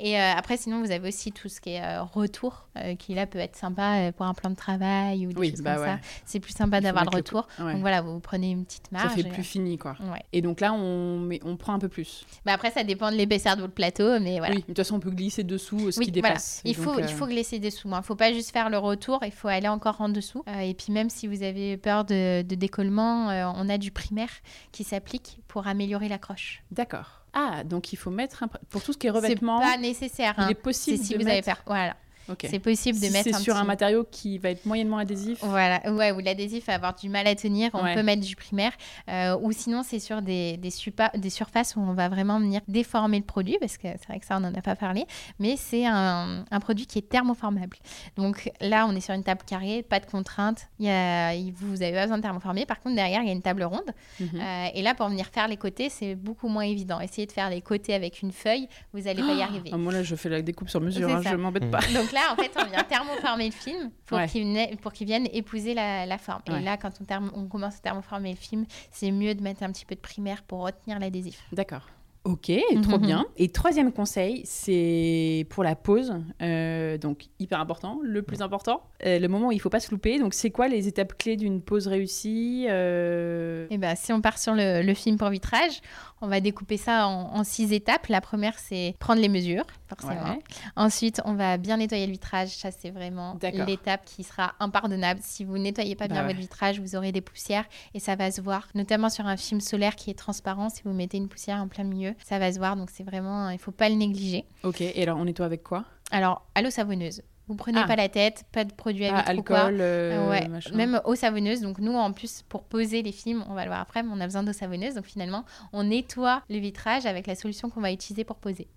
Et euh, après, sinon, vous avez aussi tout ce qui est euh, retour, qui là peut être sympa pour un plan de travail ou des Oui, choses bah comme ouais. ça. C'est plus sympa d'avoir le retour. Donc voilà, vous prenez une petite marge. Ça fait et, plus fini, quoi. Et donc là, on, met, on prend un peu plus. Bah après, ça dépend de l'épaisseur de votre plateau, mais voilà. Oui, de toute façon, on peut glisser dessous euh, ce Oui, qui voilà. Il faut, donc, il euh, faut glisser dessous. Il ne faut pas juste faire le retour, il faut aller encore en dessous. Euh, et puis même si vous avez peur de, de décollement, euh, on a du primaire qui s'applique pour améliorer l'accroche. D'accord. Ah, donc il faut mettre un... pour tout ce qui est C'est revêtement. pas nécessaire. Il hein. est C'est possible si de vous mettre. avez peur. Voilà. C'est possible de si mettre c'est un sur un matériau qui va être moyennement adhésif. Voilà, ouais, où l'adhésif va avoir du mal à tenir, on Ouais. peut mettre du primaire. Euh, ou sinon, c'est sur des, des, supa- des surfaces où on va vraiment venir déformer le produit, parce que c'est vrai que ça, on n'en a pas parlé, mais c'est un, un produit qui est thermoformable. Donc là, on est sur une table carrée, pas de contrainte, il y a, vous avez pas besoin de thermoformer. Par contre, derrière, il y a une table ronde. Mhm. Euh, et là, pour venir faire les côtés, c'est beaucoup moins évident. Essayez de faire les côtés avec une feuille, vous n'allez pas y arriver. Ah, moi là, je fais la découpe sur mesure, hein, je m'embête pas. Donc là, en fait, on vient thermoformer le film pour Ouais. qu'il vienne épouser la, la forme. Ouais. Et là, quand on, commence à thermoformer le film, c'est mieux de mettre un petit peu de primaire pour retenir l'adhésif. D'accord. Ok, trop Mhm. bien. Et troisième conseil, c'est pour la pause. Euh, donc, hyper important, le plus important, euh, le moment où il faut pas se louper. Donc, c'est quoi les étapes clés d'une pause réussie euh, Et ben, si on part sur le, le film pour vitrage, on va découper ça en, en six étapes. La première, c'est prendre les mesures, forcément. Ouais. Ensuite, on va bien nettoyer le vitrage. Ça, c'est vraiment l'étape qui sera impardonnable. Si vous nettoyez pas Bah bien ouais. votre vitrage, vous aurez des poussières et ça va se voir. Notamment sur un film solaire qui est transparent, si vous mettez une poussière en plein milieu, ça va se voir. Donc, c'est vraiment, il faut pas le négliger. Ok, et alors on nettoie avec quoi? Alors, à l'eau savonneuse. Vous prenez Ah. pas la tête, pas de produits à Ah. Alcool, euh, ouais, machin. même eau savonneuse. Donc nous, en plus, pour poser les films, on va le voir après, mais on a besoin d'eau savonneuse. Donc finalement, on nettoie le vitrage avec la solution qu'on va utiliser pour poser.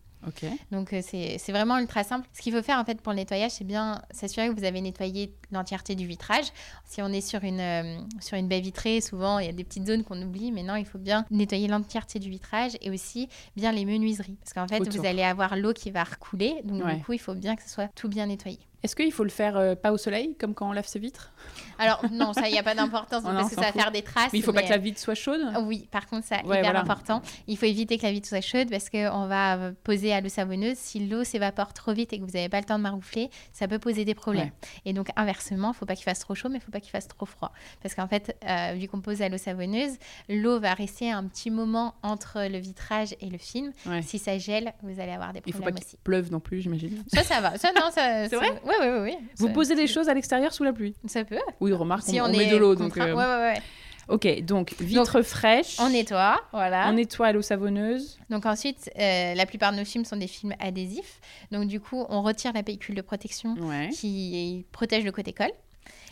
Donc euh, c'est c'est vraiment ultra simple. Ce qu'il faut faire en fait pour le nettoyage, c'est bien s'assurer que vous avez nettoyé l'entièreté du vitrage. Si on est sur une, euh, sur une baie vitrée, souvent il y a des petites zones qu'on oublie, mais non, il faut bien nettoyer l'entièreté du vitrage et aussi bien les menuiseries. Parce qu'en fait, Autour. vous allez avoir l'eau qui va recouler, donc Ouais. du coup, il faut bien que ce soit tout bien nettoyé. Est-ce qu'il faut le faire euh, pas au soleil, comme quand on lave ses vitres? Alors non, ça, il n'y a pas d'importance parce que ça va faire des traces. Mais il faut pas que la vitre soit chaude? Oui, par contre, ça, Ouais, hyper voilà. important. Il faut éviter que la vitre soit chaude parce qu'on va euh, poser à l'eau savonneuse. Si l'eau s'évapore trop vite et que vous n'avez pas le temps de maroufler, ça peut poser des problèmes. Ouais. Et donc, inversement, il ne faut pas qu'il fasse trop chaud, mais il ne faut pas qu'il fasse trop froid. Parce qu'en fait, euh, vu qu'on pose à l'eau savonneuse, l'eau va rester un petit moment entre le vitrage et le film. Ouais. Si ça gèle, vous allez avoir des Il faut pas problèmes qu'il aussi. pleuve non plus, j'imagine. Ça, ça va. Ça, non, ça. C'est vrai? Oui, oui, oui. Vous posez des choses à l'extérieur sous la pluie Ça peut. Oui, remarque, Si on, on, on met de l'eau. Donc, euh, Ouais, ouais, ouais. Ok, donc vitre fraîche. On nettoie, voilà. On nettoie à l'eau savonneuse. Donc ensuite, euh, la plupart de nos films sont des films adhésifs. Donc du coup, on retire la pellicule de protection Ouais. qui protège le côté colle.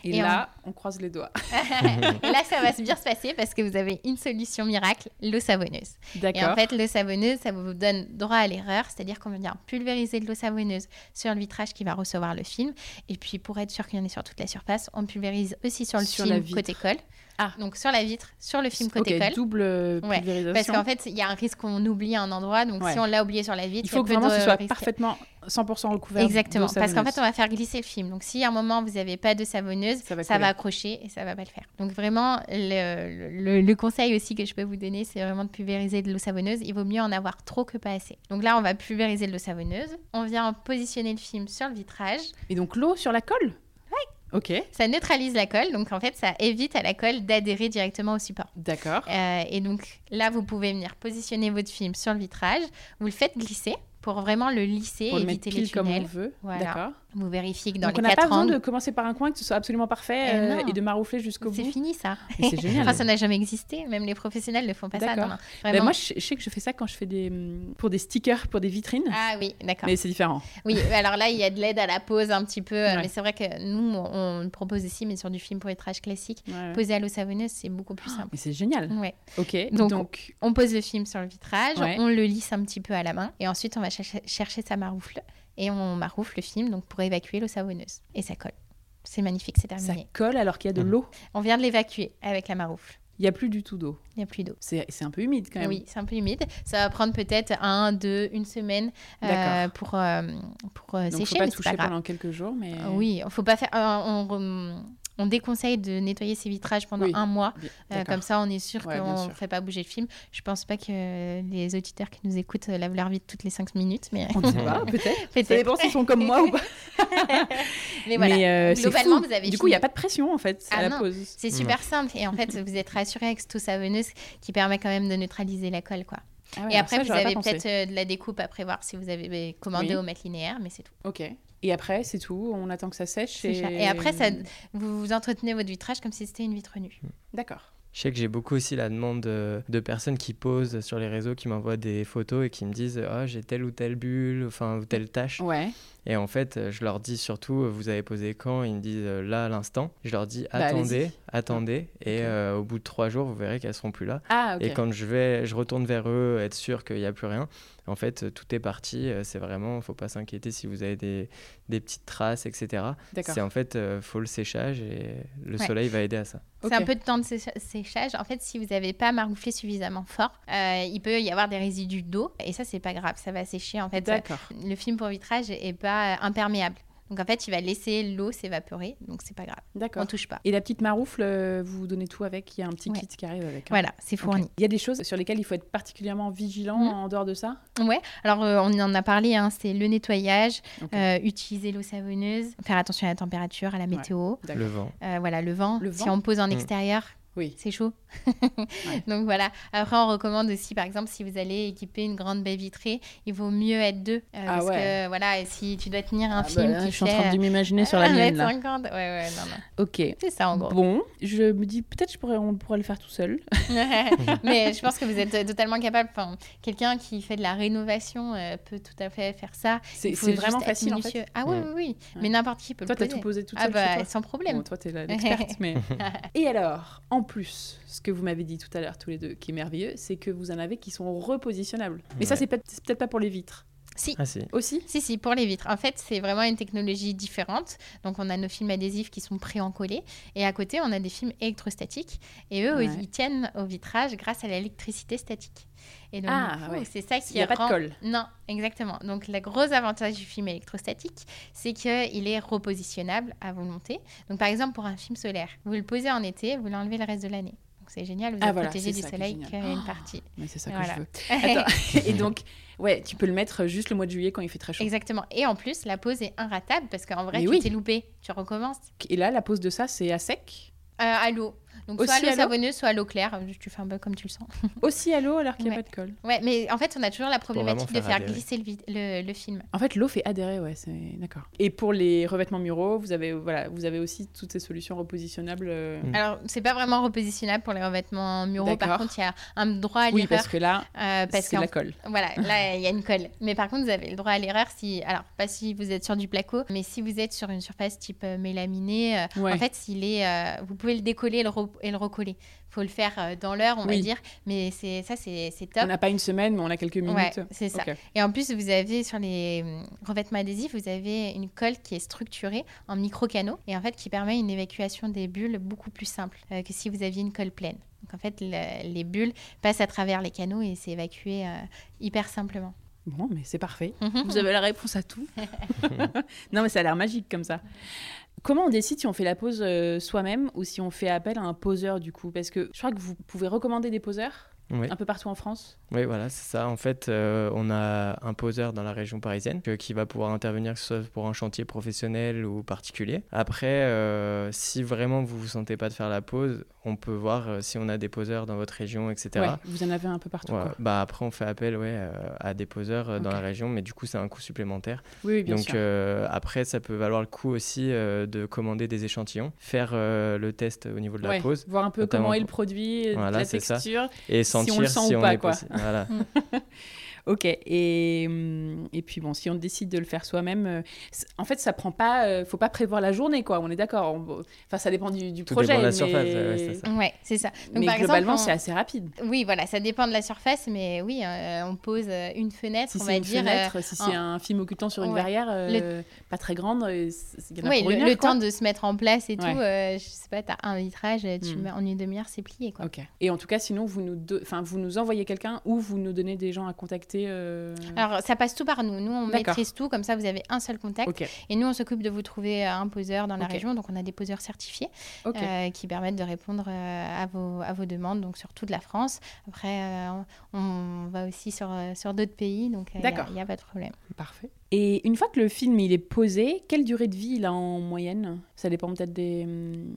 Et, Et là, on... croise les doigts. et là, ça va bien se passer parce que vous avez une solution miracle, l'eau savonneuse. Et en D'accord. fait, l'eau savonneuse, ça vous donne droit à l'erreur, c'est-à-dire qu'on vient pulvériser de l'eau savonneuse sur le vitrage qui va recevoir le film. Et puis, pour être sûr qu'il y en ait sur toute la surface, on pulvérise aussi sur le Sur film côté colle. Ah. Donc sur la vitre, sur le film côté ok, colle. double euh, Ouais, pulvérisation. Parce qu'en fait, il y a un risque qu'on oublie un endroit. Donc Ouais. si on l'a oublié sur la vitre, il y a faut que vraiment de ce soit risque. parfaitement 100% recouvert. Exactement, parce qu'en fait, on va faire glisser le film. Donc, si à un moment vous n'avez pas de savonneuse, Ça ça va accrocher et ça va pas le faire. Donc, vraiment, le, le- le conseil aussi que je peux vous donner, c'est vraiment de pulvériser de l'eau savonneuse. Il vaut mieux en avoir trop que pas assez. Donc là, on va pulvériser de l'eau savonneuse. On vient positionner le film sur le vitrage. Et donc l'eau sur la colle? Ok, Ça neutralise la colle, donc en fait, ça évite à la colle d'adhérer directement au support. d'accord. Euh, et donc là, vous pouvez venir positionner votre film sur le vitrage. Vous le faites glisser pour vraiment le lisser Pour et le mettre éviter les pile comme on tunnels. veut. Voilà. D'accord. Vous vérifiez que dans Donc on les n'a pas besoin angles, de commencer par un coin, que ce soit absolument parfait euh, non. et de maroufler jusqu'au c'est bout. fini ça. C'est génial. Enfin, ça n'a jamais existé. Même les professionnels ne font pas ça. D'accord. non, non. Ben, moi, je, je sais que je fais ça quand je fais des pour des stickers, pour des vitrines. Ah oui, d'accord. Mais c'est différent. Oui, alors là, il y a de l'aide à la pose un petit peu. euh, Ouais. Mais c'est vrai que nous, on propose ici, mais sur du film pour lettrage classique. Ouais. Poser à l'eau savonneuse, c'est beaucoup plus simple. Mais c'est génial. Ouais. Ok. Donc, Donc, On pose le film sur le vitrage, on le lisse un petit peu à la main, et ensuite on va chercher sa maroufle et on maroufle le film donc pour évacuer l'eau savonneuse. Et ça colle. C'est magnifique, c'est ça terminé. colle alors qu'il y a de Mhm. l'eau? On vient de l'évacuer avec la maroufle. Il n'y a plus du tout d'eau. Il n'y a plus d'eau. C'est un peu humide quand même. Oui, c'est un peu humide. Ça va prendre peut-être un, deux, une semaine euh, pour, euh, pour euh, Donc, sécher. faut pas mais c'est toucher grave. pendant quelques jours, mais. Oui, faut pas faire. euh, on, on déconseille de nettoyer ses vitrages pendant Oui, un mois. Euh, comme ça, on est sûr Ouais, qu'on ne fait pas bouger le film. Je pense pas que les auditeurs qui nous écoutent euh, lavent leur vie toutes les 5 minutes, mais On ne sait pas, peut-être. Ça peut-être. dépend s'ils sont comme moi ou pas. Mais voilà. euh, Globalement, fou. vous avez Du coup, il n'y a pas de pression en fait à Ah la non. pause. C'est super simple et en fait, vous êtes rassuré avec eau savonneuse qui permet quand même de neutraliser la colle, quoi. Ah ouais, et après, ça, vous avez peut-être euh, de la découpe à prévoir si vous avez euh, commandé Oui. au mètre linéaire, mais c'est tout. Ok. Et après, c'est tout. On attend que ça sèche. Et, après, ça- Vous, vous entretenez votre vitrage comme si c'était une vitre nue. D'accord. Je sais que j'ai beaucoup aussi la demande de, de personnes qui posent sur les réseaux, qui m'envoient des photos et qui me disent Ah, j'ai telle ou telle bulle, enfin, ou telle tâche. Ouais. Et en fait, euh, je leur dis surtout, euh, vous avez posé quand? Ils me disent euh, là à l'instant. Je leur dis Bah, attendez, attendez. Et euh, au bout de trois jours, vous verrez qu'elles seront plus là. Ah. Et quand je vais, je retourne vers eux, être sûr qu'il n'y a plus rien. En fait, tout est parti. C'est vraiment, faut pas s'inquiéter si vous avez des, des petites traces, etc. C'est en fait, euh, faut le séchage et le Ouais. soleil va aider à ça. C'est un peu de temps de sécha- séchage. En fait, si vous n'avez pas marouflé suffisamment fort, euh, il peut y avoir des résidus d'eau. Et ça, c'est pas grave. Ça va sécher. En fait, D'accord. Euh, le film pour vitrage est pas euh, imperméable. Donc, en fait, il va laisser l'eau s'évaporer. Donc, c'est pas grave. On D'accord. touche pas. Et la petite maroufle, euh, vous donnez tout avec? Il y a un petit Ouais. kit qui arrive avec. hein. Voilà, c'est fourni. Il y a des choses sur lesquelles il faut être particulièrement vigilant Mhm. en dehors de ça? Ouais, alors euh, on en a parlé, hein, c'est le nettoyage, euh, utiliser l'eau savonneuse, faire attention à la température, à la météo. Le vent. euh, voilà, le vent. Le Si vent on pose en Mm. extérieur, Oui. c'est chaud. Donc voilà. Après, on recommande aussi, par exemple, si vous allez équiper une grande baie vitrée, il vaut mieux être deux. euh, Ah parce ouais. que voilà, si tu dois tenir un Ah bah film là, qui je suis en train de m'imaginer sur la mienne là. 1m50, ouais, ouais, non, non. Ok. C'est ça en gros. Bon, je me dis peut-être pourrais, on pourrait le faire tout seul. Mais je pense que vous êtes totalement capable. Enfin, quelqu'un qui fait de la rénovation euh, peut tout à fait faire ça. C'est vraiment facile en fait. Ah oui, Mm. oui, oui. Ouais. Mais n'importe qui peut Toi, le t'as poser. tout posé toute Ah seule chez bah toi. sans problème. Bon, toi, t'es l'experte, mais. Et alors, en plus, ce que vous m'avez dit tout à l'heure, tous les deux, qui est merveilleux, c'est que vous en avez qui sont repositionnables. Mais ça, Ouais. c'est peut-être c'est peut-être pas pour les vitres. Si. Ah si. Aussi Si, si, pour les vitres. En fait, c'est vraiment une technologie différente. Donc, on a nos films adhésifs qui sont pré-encollés. Et à côté, on a des films électrostatiques. Et eux, Ouais. ils tiennent au vitrage grâce à l'électricité statique. Et donc, Ah, ouais. c'est ça qui Il n'y a pas de colle. Non, exactement. Donc, le gros avantage du film électrostatique, c'est qu'il est repositionnable à volonté. Donc, par exemple, pour un film solaire, vous le posez en été, vous l'enlevez le reste de l'année. C'est génial, vous Ah, êtes voilà, protégé du ça qui est soleil qu'une Oh. partie. Mais c'est ça que Voilà. je veux. Attends, et donc, ouais, tu peux le mettre juste le mois de juillet quand il fait très chaud. Exactement. Et en plus, la pause est inratable parce qu'en vrai, Mais tu oui. t'es loupé. Tu recommences. Et là, la pose de ça, c'est à sec? Euh, à l'eau. Donc Aussi soit à l'eau savonneuse, soit à l'eau claire. Tu fais un peu comme tu le sens. Aussi à l'eau alors qu'il n'y a Ouais. pas de colle. Ouais, mais en fait, on a toujours la problématique de faire adhérer. glisser le, vid- le, le film. En fait, l'eau fait adhérer, ouais, c'est d'accord. Et pour les revêtements muraux, vous avez, voilà, vous avez aussi toutes ces solutions repositionnables. euh, Mm. Alors, c'est pas vraiment repositionnable pour les revêtements muraux. Par contre, il y a un droit à Oui, l'erreur. parce que là, euh, parce c'est la colle. Voilà, là, il y a une colle. Mais par contre, vous avez le droit à l'erreur si. Alors, pas si vous êtes sur du placo, mais si vous êtes sur une surface type euh, mélaminée. euh, Ouais. En fait, s'il est, euh, vous pouvez le décoller et le, re- et le recoller. faut le faire euh, dans l'heure, on va dire. Mais c'est ça, c'est c'est On top. n'a pas une semaine, mais on a quelques minutes. Ouais, c'est ça. Et en plus, vous avez sur les hum, revêtements adhésifs, vous avez une colle qui est structurée en micro-canaux et en fait qui permet une évacuation des bulles beaucoup plus simple euh, que si vous aviez une colle pleine. Donc en fait, le- les bulles passent à travers les canaux et c'est évacué euh, hyper simplement. Bon, mais c'est parfait. Vous avez la réponse à tout. non, mais ça a l'air magique comme ça. Comment on décide si on fait la pose euh, soi-même ou si on fait appel à un poseur du coup? Parce que je crois que vous pouvez recommander des poseurs Oui. un peu partout en France. Oui, voilà, c'est ça. En fait, euh, on a un poseur dans la région parisienne euh, qui va pouvoir intervenir, que ce soit pour un chantier professionnel ou particulier. Après, euh, si vraiment vous vous sentez pas de faire la pause, on peut voir euh, si on a des poseurs dans votre région, etc. Ouais, vous en avez un peu partout. Quoi. Bah, après, on fait appel ouais, euh, à des poseurs euh, dans la région, mais du coup, c'est un coût supplémentaire. Oui, oui, bien Donc sûr. euh, après, ça peut valoir le coup aussi euh, de commander des échantillons, faire euh, le test au niveau de la pause voir un peu comment est le produit, Voilà, la ça. texture. et Si on sentir le sent si ou on pas, est quoi. Voilà. Ok. Et, hum, et puis bon, si on décide de le faire soi-même, euh, en fait, ça prend pas. euh, faut pas prévoir la journée, quoi. On est d'accord. On- Enfin, ça dépend du, du Tout projet. dépend de la mais... surface, ouais, c'est ça. Ouais, c'est ça. Donc, mais par exemple, globalement, on- c'est assez rapide. Oui, voilà, ça dépend de la surface, mais oui, euh, on pose euh, une fenêtre, Si on c'est va une dire. euh, fenêtre, si c'est en- un film occultant sur une Ouais. verrière, euh, pas très grande, euh, il y en a oui, pour le, une heure, temps de se mettre en place et Ouais. tout, euh, je sais pas, t'as un vitrage, tu Hmm. mets en une demi-heure, c'est plié, quoi. Ok. Et en tout cas, sinon, vous nous, enfin, vous nous envoyez quelqu'un ou vous nous donnez des gens à contacter. Euh, Alors, ça passe tout par nous. Nous, on maîtrise tout, comme ça, vous avez un seul contact. Et nous, on s'occupe de vous trouver euh, un poseur dans la région. Donc, on a des poseurs certifiés euh, qui permettent de répondre à, vos, à vos demandes, donc sur toute la France. Après, on, on va aussi sur, sur d'autres pays, donc il n'y a, pas de problème. Parfait. Et une fois que le film il est posé, quelle durée de vie il a en moyenne? Ça dépend peut-être des hum,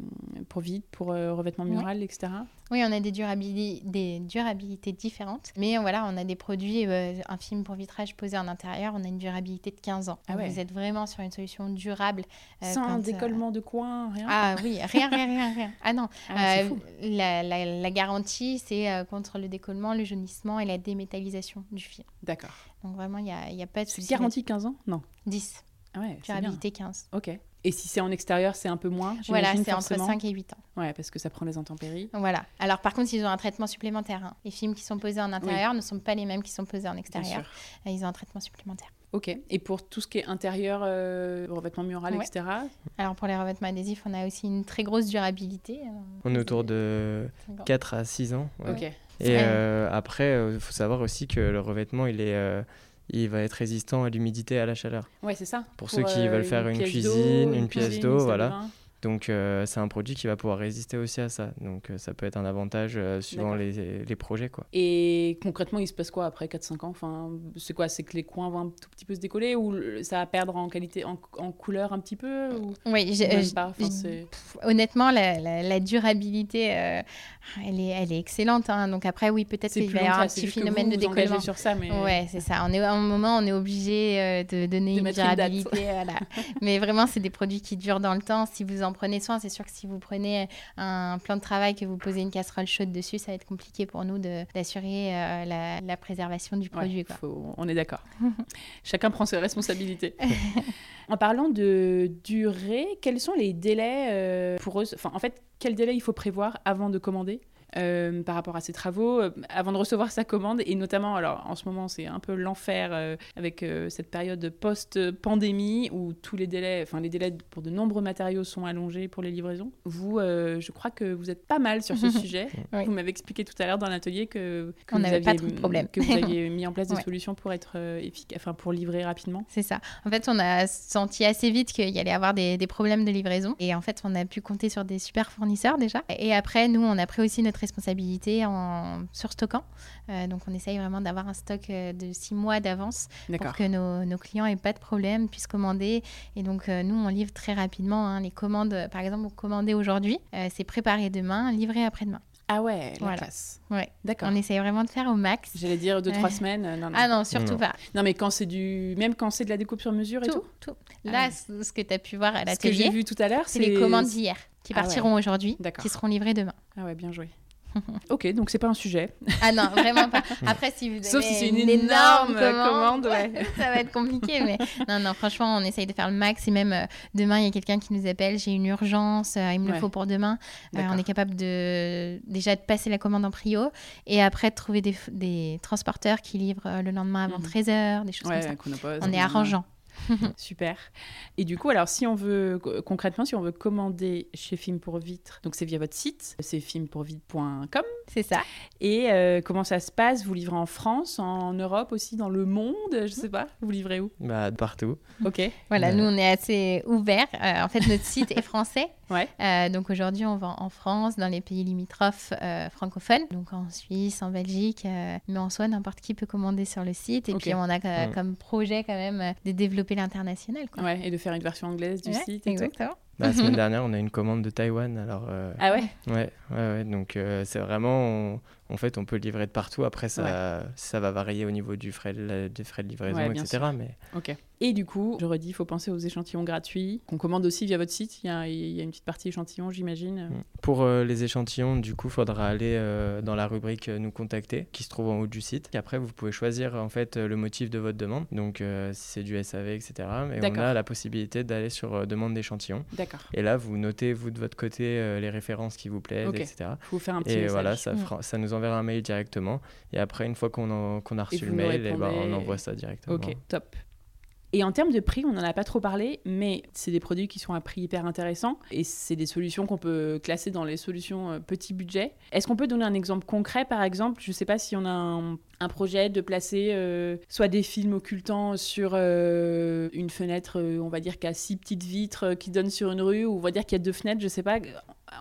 pour vide, pour euh, revêtement mural, etc. Oui, on a des, durabili- des durabilités différentes. Mais voilà, on a des produits, euh, un film pour vitrage posé en intérieur, on a une durabilité de 15 ans. Ah ouais. Vous êtes vraiment sur une solution durable. euh, Sans quand, décollement de coin, rien. Ah oui, rien, rien, rien, rien. Ah non, Ah, c'est fou. la, la- la garantie, c'est contre le décollement, le jaunissement et la démétallisation du film. D'accord. Donc vraiment, il n'y a, y a pas de C'est souci. garanti 15 ans? Non. là-dessus. 10, Ah ouais, durabilité 15. Ok. Et si c'est en extérieur, c'est un peu moins Voilà, c'est entre forcément 5 et 8 ans. Ouais, parce que ça prend les intempéries. Voilà. Alors par contre, ils ont un traitement supplémentaire. hein. Les films qui sont posés en intérieur ne sont pas les mêmes qui sont posés en Bien extérieur. sûr. Ils ont un traitement supplémentaire. Ok. Et pour tout ce qui est intérieur, euh, revêtement mural, Ouais. etc. Alors pour les revêtements adhésifs, on a aussi une très grosse durabilité. euh, On est autour de cinq ans. 4 à 6 ans. ouais. Ok. Et euh, après, il faut savoir aussi que le revêtement, il, est, euh, il va être résistant à l'humidité et à la chaleur. Ouais, c'est ça. Pour ceux qui veulent faire une cuisine, une pièce d'eau, voilà. Donc euh, c'est un produit qui va pouvoir résister aussi à ça. Donc euh, ça peut être un avantage euh, suivant les, les projets. Quoi. Et concrètement, il se passe quoi après 4-5 ans? Enfin, C'est quoi? C'est que les coins vont un tout petit peu se décoller ou ça va perdre en qualité, en, en couleur un petit peu ou... Oui, ou même euh, pas? Pff, Honnêtement, la, la- la durabilité, euh, elle, est, elle est excellente. hein. Donc après, oui, peut-être C'est qu'il plus va y avoir un petit phénomène vous de décollement. sur ça, mais Ouais, c'est ça. On est, à un moment, on est obligé euh, de donner De une mettre une durabilité. voilà. Mais vraiment, c'est des produits qui durent dans le temps. Si vous en prenez soin, c'est sûr que si vous prenez un plan de travail, que vous posez une casserole chaude dessus, ça va être compliqué pour nous d'assurer euh, la, la préservation du Ouais, produit. quoi. faut- on est d'accord. Chacun prend ses responsabilités. en parlant de durée, quels sont les délais euh, pour eux? Enfin, en fait, quel délai il faut prévoir avant de commander? Euh, par rapport à ces travaux, euh, avant de recevoir sa commande, et notamment, alors en ce moment c'est un peu l'enfer euh, avec cette période post-pandémie où tous les délais, enfin les délais pour de nombreux matériaux sont allongés pour les livraisons. Vous, je crois que vous êtes pas mal sur ce sujet. Oui. Vous m'avez expliqué tout à l'heure dans l'atelier que, que On vous n'avait pas trop de problème. que vous aviez mis en place des Ouais. solutions pour être efficace, enfin pour livrer rapidement. C'est ça. En fait, on a senti assez vite qu'il y allait avoir des, des problèmes de livraison. Et en fait, on a pu compter sur des super fournisseurs déjà. Et après, nous, on a pris aussi notre responsabilité en surstockant. Euh, donc, on essaye vraiment d'avoir un stock euh, de six mois d'avance pour que nos, nos clients aient pas de problème, puissent commander. Et donc, euh, nous, on livre très rapidement. hein. Les commandes, par exemple, vous commandez aujourd'hui, euh, c'est préparé demain, livré après-demain. Ah ouais, la Voilà. classe. Ouais. D'accord. On essaye vraiment de faire au max. J'allais dire deux, trois semaines. euh, Non, non. Ah non, surtout Non. pas. Non, mais quand c'est du. Même quand c'est de la découpe sur mesure et tout. Tout, tout. Ah Là, ouais. ce ce que tu as pu voir à Ce que j'ai l'atelier, vu tout à l'heure, c'est les commandes d'hier qui Ah ouais. partiront aujourd'hui, qui seront livrées demain. Ah ouais, bien joué. Ok, donc c'est pas un sujet. Ah non, vraiment pas. Après, si vous avez Sauf si c'est une énorme énorme commande, ouais. ça va être compliqué. Mais non, non, franchement, on essaye de faire le max. Et même euh, demain, il y a quelqu'un qui nous appelle, j'ai une urgence, euh, il me Ouais. le faut pour demain. Euh, on est capable de déjà de passer la commande en prio et après de trouver des, des transporteurs qui livrent le lendemain avant Mhm. 13h, des choses Ouais, comme ça. On est arrangeant. Super. Et du coup, alors si on veut, co- concrètement, si on veut commander chez Film pour Vitre, donc c'est via votre site, c'est filmpourvitre.com. C'est ça. Et euh, comment ça se passe? Vous livrez en France, en Europe aussi, dans le monde? Je sais pas. Vous livrez où? Bah, partout. Ok. Voilà, nous, on est assez ouverts. Euh, en fait, notre site est français. Ouais. Euh, donc aujourd'hui, on vend en France, dans les pays limitrophes euh, francophones, donc en Suisse, en Belgique. euh, mais en soi, n'importe qui peut commander sur le site. Et puis, on a euh, Mm. comme projet quand même de développer l'international. quoi. Ouais, et de faire une version anglaise du Ouais, site et tout. exactement. Bah, la semaine dernière, on a une commande de Taïwan. Alors, euh, Ah ouais? Ouais, ouais, ouais. Donc, euh, c'est vraiment. On, en fait, on peut livrer de partout. Après, ça, ça va varier au niveau du frais de, des frais de livraison, etc. Mais... Ok. Et du coup, je redis, il faut penser aux échantillons gratuits qu'on commande aussi via votre site. Il y a, il y a une petite partie échantillons, j'imagine. Mm. Pour euh, les échantillons, du coup, il faudra aller euh, dans la rubrique Nous contacter, qui se trouve en haut du site. Et après, vous pouvez choisir en fait le motif de votre demande. Donc, si c'est du SAV, etc. Et on a la possibilité d'aller sur demande d'échantillons. D'accord. Et là, vous notez, vous, de votre côté, les références qui vous plaisent, etc. Vous faire un petit Et voilà, ça, ça nous enverra un mail directement. Et après, une fois qu'on a, reçu le mail, et eh ben, on envoie ça directement. Ok, top. Et en termes de prix, on n'en a pas trop parlé, mais c'est des produits qui sont à prix hyper intéressant et c'est des solutions qu'on peut classer dans les solutions euh, petit budget. Est-ce qu'on peut donner un exemple concret, par exemple? Je ne sais pas si on a un, projet de placer euh, soit des films occultants sur euh, une fenêtre, on va dire, qui a six petites vitres qui donnent sur une rue, ou on va dire qu'il y a deux fenêtres, je ne sais pas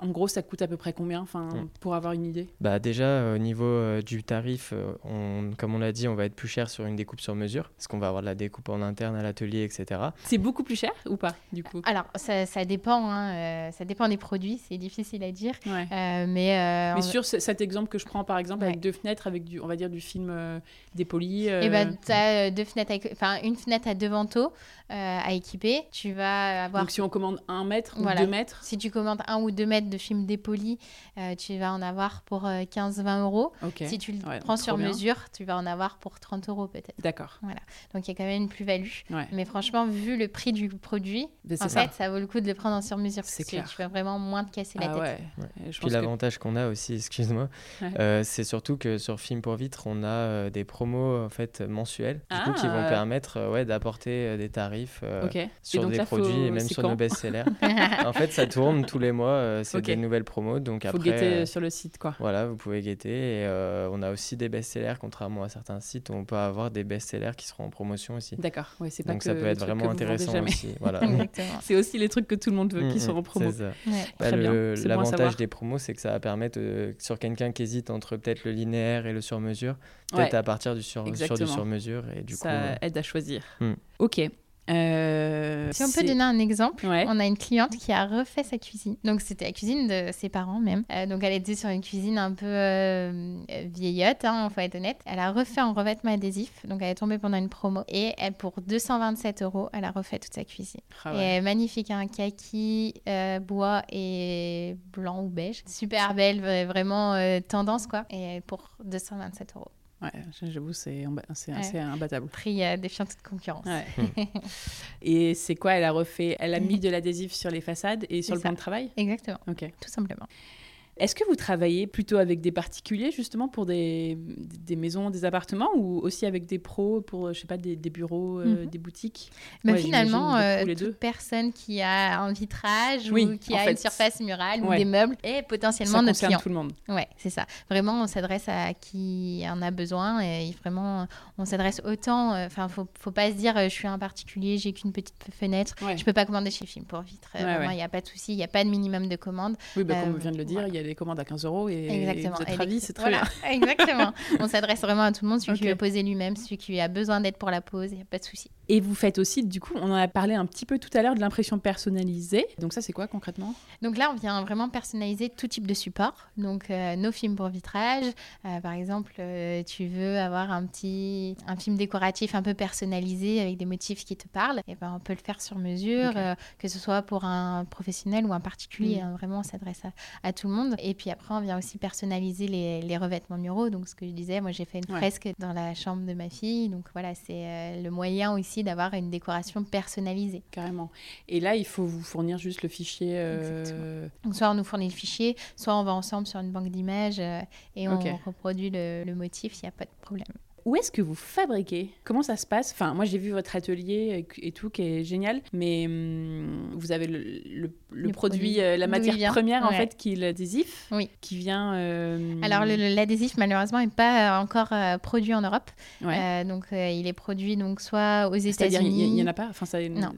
en gros, ça coûte à peu près combien enfin, mm. pour avoir une idée? Bah Déjà, au niveau euh, du tarif, euh, on, comme on l'a dit, on va être plus cher sur une découpe sur mesure, parce qu'on va avoir de la découpe en interne à l'atelier, etc. C'est beaucoup plus cher ou pas, du coup? Alors, ça, ça dépend. Hein, euh, ça dépend des produits, c'est difficile à dire. mais, mais sur cet exemple que je prends, par exemple, avec deux fenêtres, avec du, on va dire du film dépoli. Et tu as deux fenêtres enfin, une fenêtre à deux vantaux à équiper. Tu vas avoir. Donc, si on commande un mètre ou deux mètres Si tu commandes un ou deux mètres de film dépoli, euh, tu vas en avoir pour 15-20 euh, euros. Si tu le prends sur mesure, tu vas en avoir pour 30 euros peut-être. D'accord. Voilà. Donc il y a quand même une plus-value. Mais franchement, vu le prix du produit, ben, en fait, ça vaut le coup de le prendre en sur mesure. C'est clair. tu vas vraiment moins te casser la ah tête. Ouais. Puis l'avantage qu'on a aussi, excuse-moi, euh, c'est surtout que sur Film pour Vitre, on a des promos en fait mensuels, du coup, qui vont ah. permettre ouais, d'apporter des tarifs sur des produits et même sur nos best-sellers. en fait, ça tourne tous les mois c'est des nouvelles promos. Donc Faut guetter euh, sur le site, quoi. Voilà, vous pouvez guetter. Et euh, on a aussi des best-sellers, contrairement à certains sites où on peut avoir des best-sellers qui seront en promotion aussi. D'accord, ouais, c'est pas Donc ça peut être vraiment intéressant aussi. Voilà. c'est aussi les trucs que tout le monde veut qui mm, sont en promo. L'avantage des promos, c'est que ça va permettre, euh, sur quelqu'un qui hésite entre peut-être le linéaire et le sur-mesure, peut-être à partir du sur, sur du sur-mesure. Et du ça aide à choisir. Mm. Ok. Euh, si on peut donner un exemple, on a une cliente qui a refait sa cuisine. Donc c'était la cuisine de ses parents même. Euh, donc elle était sur une cuisine un peu euh, vieillotte, hein, faut être honnête. Elle a refait en revêtement adhésif. Donc elle est tombée pendant une promo. Et elle, pour 227 euros, elle a refait toute sa cuisine. Ah et magnifique, un hein, kaki, bois et blanc ou beige. Super belle, vraiment tendance quoi. Et pour 227 euros. Ouais, j'avoue, c'est assez imbattable. Prix euh, défiant toute concurrence. et c'est quoi Elle a refait, elle a mis de l'adhésif sur les façades et sur le plan de travail? Exactement. Ok. Tout simplement. Est-ce que vous travaillez plutôt avec des particuliers, justement, pour des, des maisons, des appartements, ou aussi avec des pros pour, je sais pas, des, des bureaux, euh, mhm. des boutiques? Mais Finalement, euh, toute personne qui a un vitrage ou qui a une surface murale ou des meubles est potentiellement ça notre client. tout le monde. Ouais, c'est ça. Vraiment, on s'adresse à qui en a besoin et vraiment, on s'adresse autant. Euh, enfin, faut, faut pas se dire, je suis un particulier, j'ai qu'une petite fenêtre, je peux pas commander chez Film pour Vitre. il n'y a pas de souci, il n'y a pas de minimum de commande. Oui, bah, comme on vient de le dire, il y a des commandes à 15 euros et, Exactement. vous êtes ravis, c'est très bien. Exactement. On s'adresse vraiment à tout le monde, celui qui veut poser lui-même, celui qui a besoin d'aide pour la pose, il n'y a pas de souci. Et vous faites aussi, du coup, on en a parlé un petit peu tout à l'heure de l'impression personnalisée. Donc ça, c'est quoi concrètement? Donc là, on vient vraiment personnaliser tout type de support. Donc euh, nos films pour vitrage, euh, par exemple, euh, tu veux avoir un petit un film décoratif un peu personnalisé avec des motifs qui te parlent, et eh ben on peut le faire sur mesure, que ce soit pour un professionnel ou un particulier. Mm. Hein, vraiment, on s'adresse à, à, tout le monde. Et puis après, on vient aussi personnaliser les, les revêtements muraux. Donc ce que je disais, moi j'ai fait une fresque dans la chambre de ma fille. Donc voilà, c'est le moyen aussi d'avoir une décoration personnalisée. Carrément. Et là, il faut vous fournir juste le fichier. Euh... soit on nous fournit le fichier, soit on va ensemble sur une banque d'images euh, et on reproduit le, le motif, il n'y a pas de problème. Où est-ce que vous fabriquez? Comment ça se passe? Enfin, moi j'ai vu votre atelier et tout qui est génial, mais hum, vous avez le, le, produit, euh, la matière première en fait qui est l'adhésif, oui. qui vient. Euh, Alors l'adhésif malheureusement n'est pas euh, encore produit en Europe, donc il est produit donc soit aux États-Unis. Il n'y en a pas? Enfin ça. Non.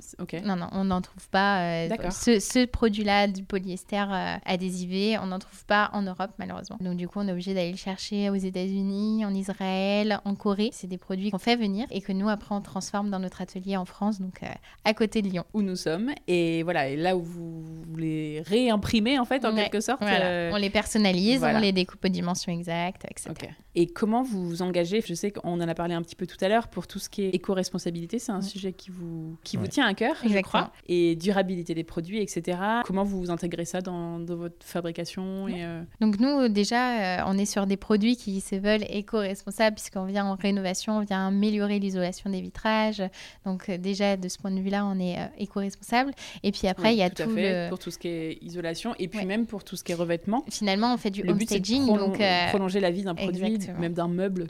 Non non, on n'en trouve pas. Ce, ce produit-là du polyester adhésivé, on n'en trouve pas en Europe malheureusement. Donc du coup on est obligé d'aller le chercher aux États-Unis, en Israël, en en Corée. C'est des produits qu'on fait venir et que nous, après, on transforme dans notre atelier en France, donc euh, à côté de Lyon. Où nous sommes. Et voilà, et là où vous, les réimprimez, en fait, en quelque sorte. Euh, on les personnalise, on les découpe aux dimensions exactes, etc. Et comment vous vous engagez? Je sais qu'on en a parlé un petit peu tout à l'heure pour tout ce qui est éco-responsabilité. C'est un sujet qui vous, qui vous tient à cœur, je crois. Et durabilité des produits, etc. Comment vous vous intégrez ça dans, dans votre fabrication et, euh, Donc nous, déjà, on est sur des produits qui se veulent éco-responsables puisqu'on vient en rénovation, on vient améliorer l'isolation des vitrages. Donc euh, déjà, de ce point de vue-là, on est euh, éco-responsable. Et puis après, il y a tout, le... Pour tout ce qui est isolation et puis même pour tout ce qui est revêtement. Finalement, on fait du le staging. donc euh, prolonger la vie d'un produit, même d'un meuble.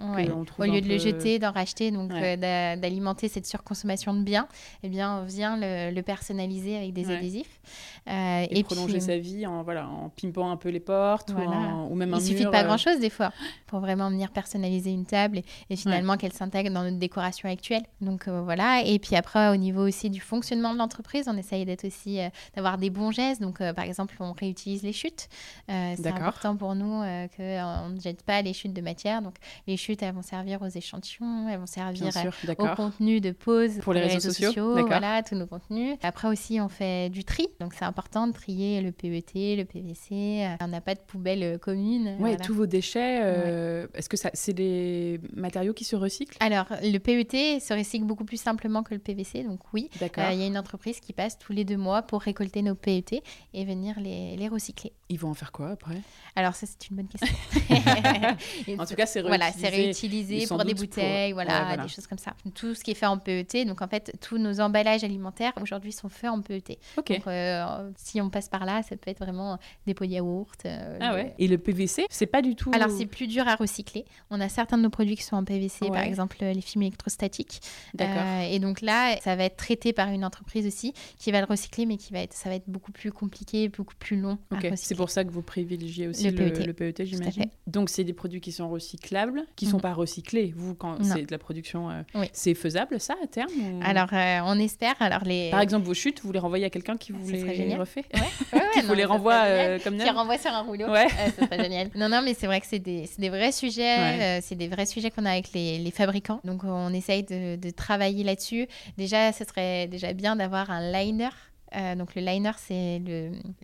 Au lieu de le jeter, d'en racheter, donc d'alimenter cette surconsommation de biens, eh bien, on vient le, personnaliser avec des adhésifs. et, prolonger sa vie en, voilà, en pimpant un peu les portes ou, même un Il suffit pas grand-chose des fois pour vraiment venir personnaliser une table et, finalement qu'elle s'intègre dans notre décoration actuelle. Donc voilà. Et puis après, au niveau aussi du fonctionnement de l'entreprise, on essaye d'être aussi euh, d'avoir des bons gestes. Donc, euh, par exemple, on réutilise les chutes. Euh, c'est important pour nous qu'on ne jette pas les chutes de matière. Donc, les chutes, elles vont servir aux échantillons, elles vont servir au contenu de pause pour, les, réseaux, sociaux. voilà, tous nos contenus. Après aussi, on fait du tri. Donc, c'est important de trier le PET, le PVC. On n'a pas de poubelle commune. Ouais, tous vos déchets. Est-ce que c'est des matériaux qui se recyclent Alors, le PET se recycle beaucoup plus simplement que le PVC, donc oui. Euh, il y a une entreprise qui passe tous les deux mois pour récolter nos PET et venir les, les recycler. Ils vont en faire quoi après? Alors ça, c'est une bonne question. en tout cas, c'est réutilisé. Voilà, c'est réutilisé pour des bouteilles, voilà, des choses comme ça. Tout ce qui est fait en PET, donc en fait, tous nos emballages alimentaires aujourd'hui sont faits en PET. Donc euh, si on passe par là, ça peut être vraiment des pots de yaourt. Euh, ah ouais. Et le PVC, c'est pas du tout. Alors c'est plus dur à recycler. On a certains de nos produits qui sont en PVC, par exemple les films électrostatiques. Euh, et donc là, ça va être traité par une entreprise aussi qui va le recycler, mais qui va être, ça va être beaucoup plus compliqué, beaucoup plus long. Ok. C'est pour ça que vous privilégiez aussi le, PET, PET j'imagine. Donc c'est des produits qui sont recyclables, qui ne sont mhm. pas recyclés. Vous, quand c'est de la production, euh, c'est faisable ça à terme Alors euh, on espère. Alors les. Par exemple vos chutes, vous les renvoyez à quelqu'un qui vous les refait? Ouais. Qui vous les renvoie comme Qui renvoie sur un rouleau. Ouais. ça serait génial. Non non, mais c'est vrai que c'est des, des, vrais sujets. c'est des vrais sujets qu'on a avec les, fabricants. Donc on essaye de, de travailler là-dessus. Déjà, ce serait déjà bien d'avoir un liner euh, donc le liner, c'est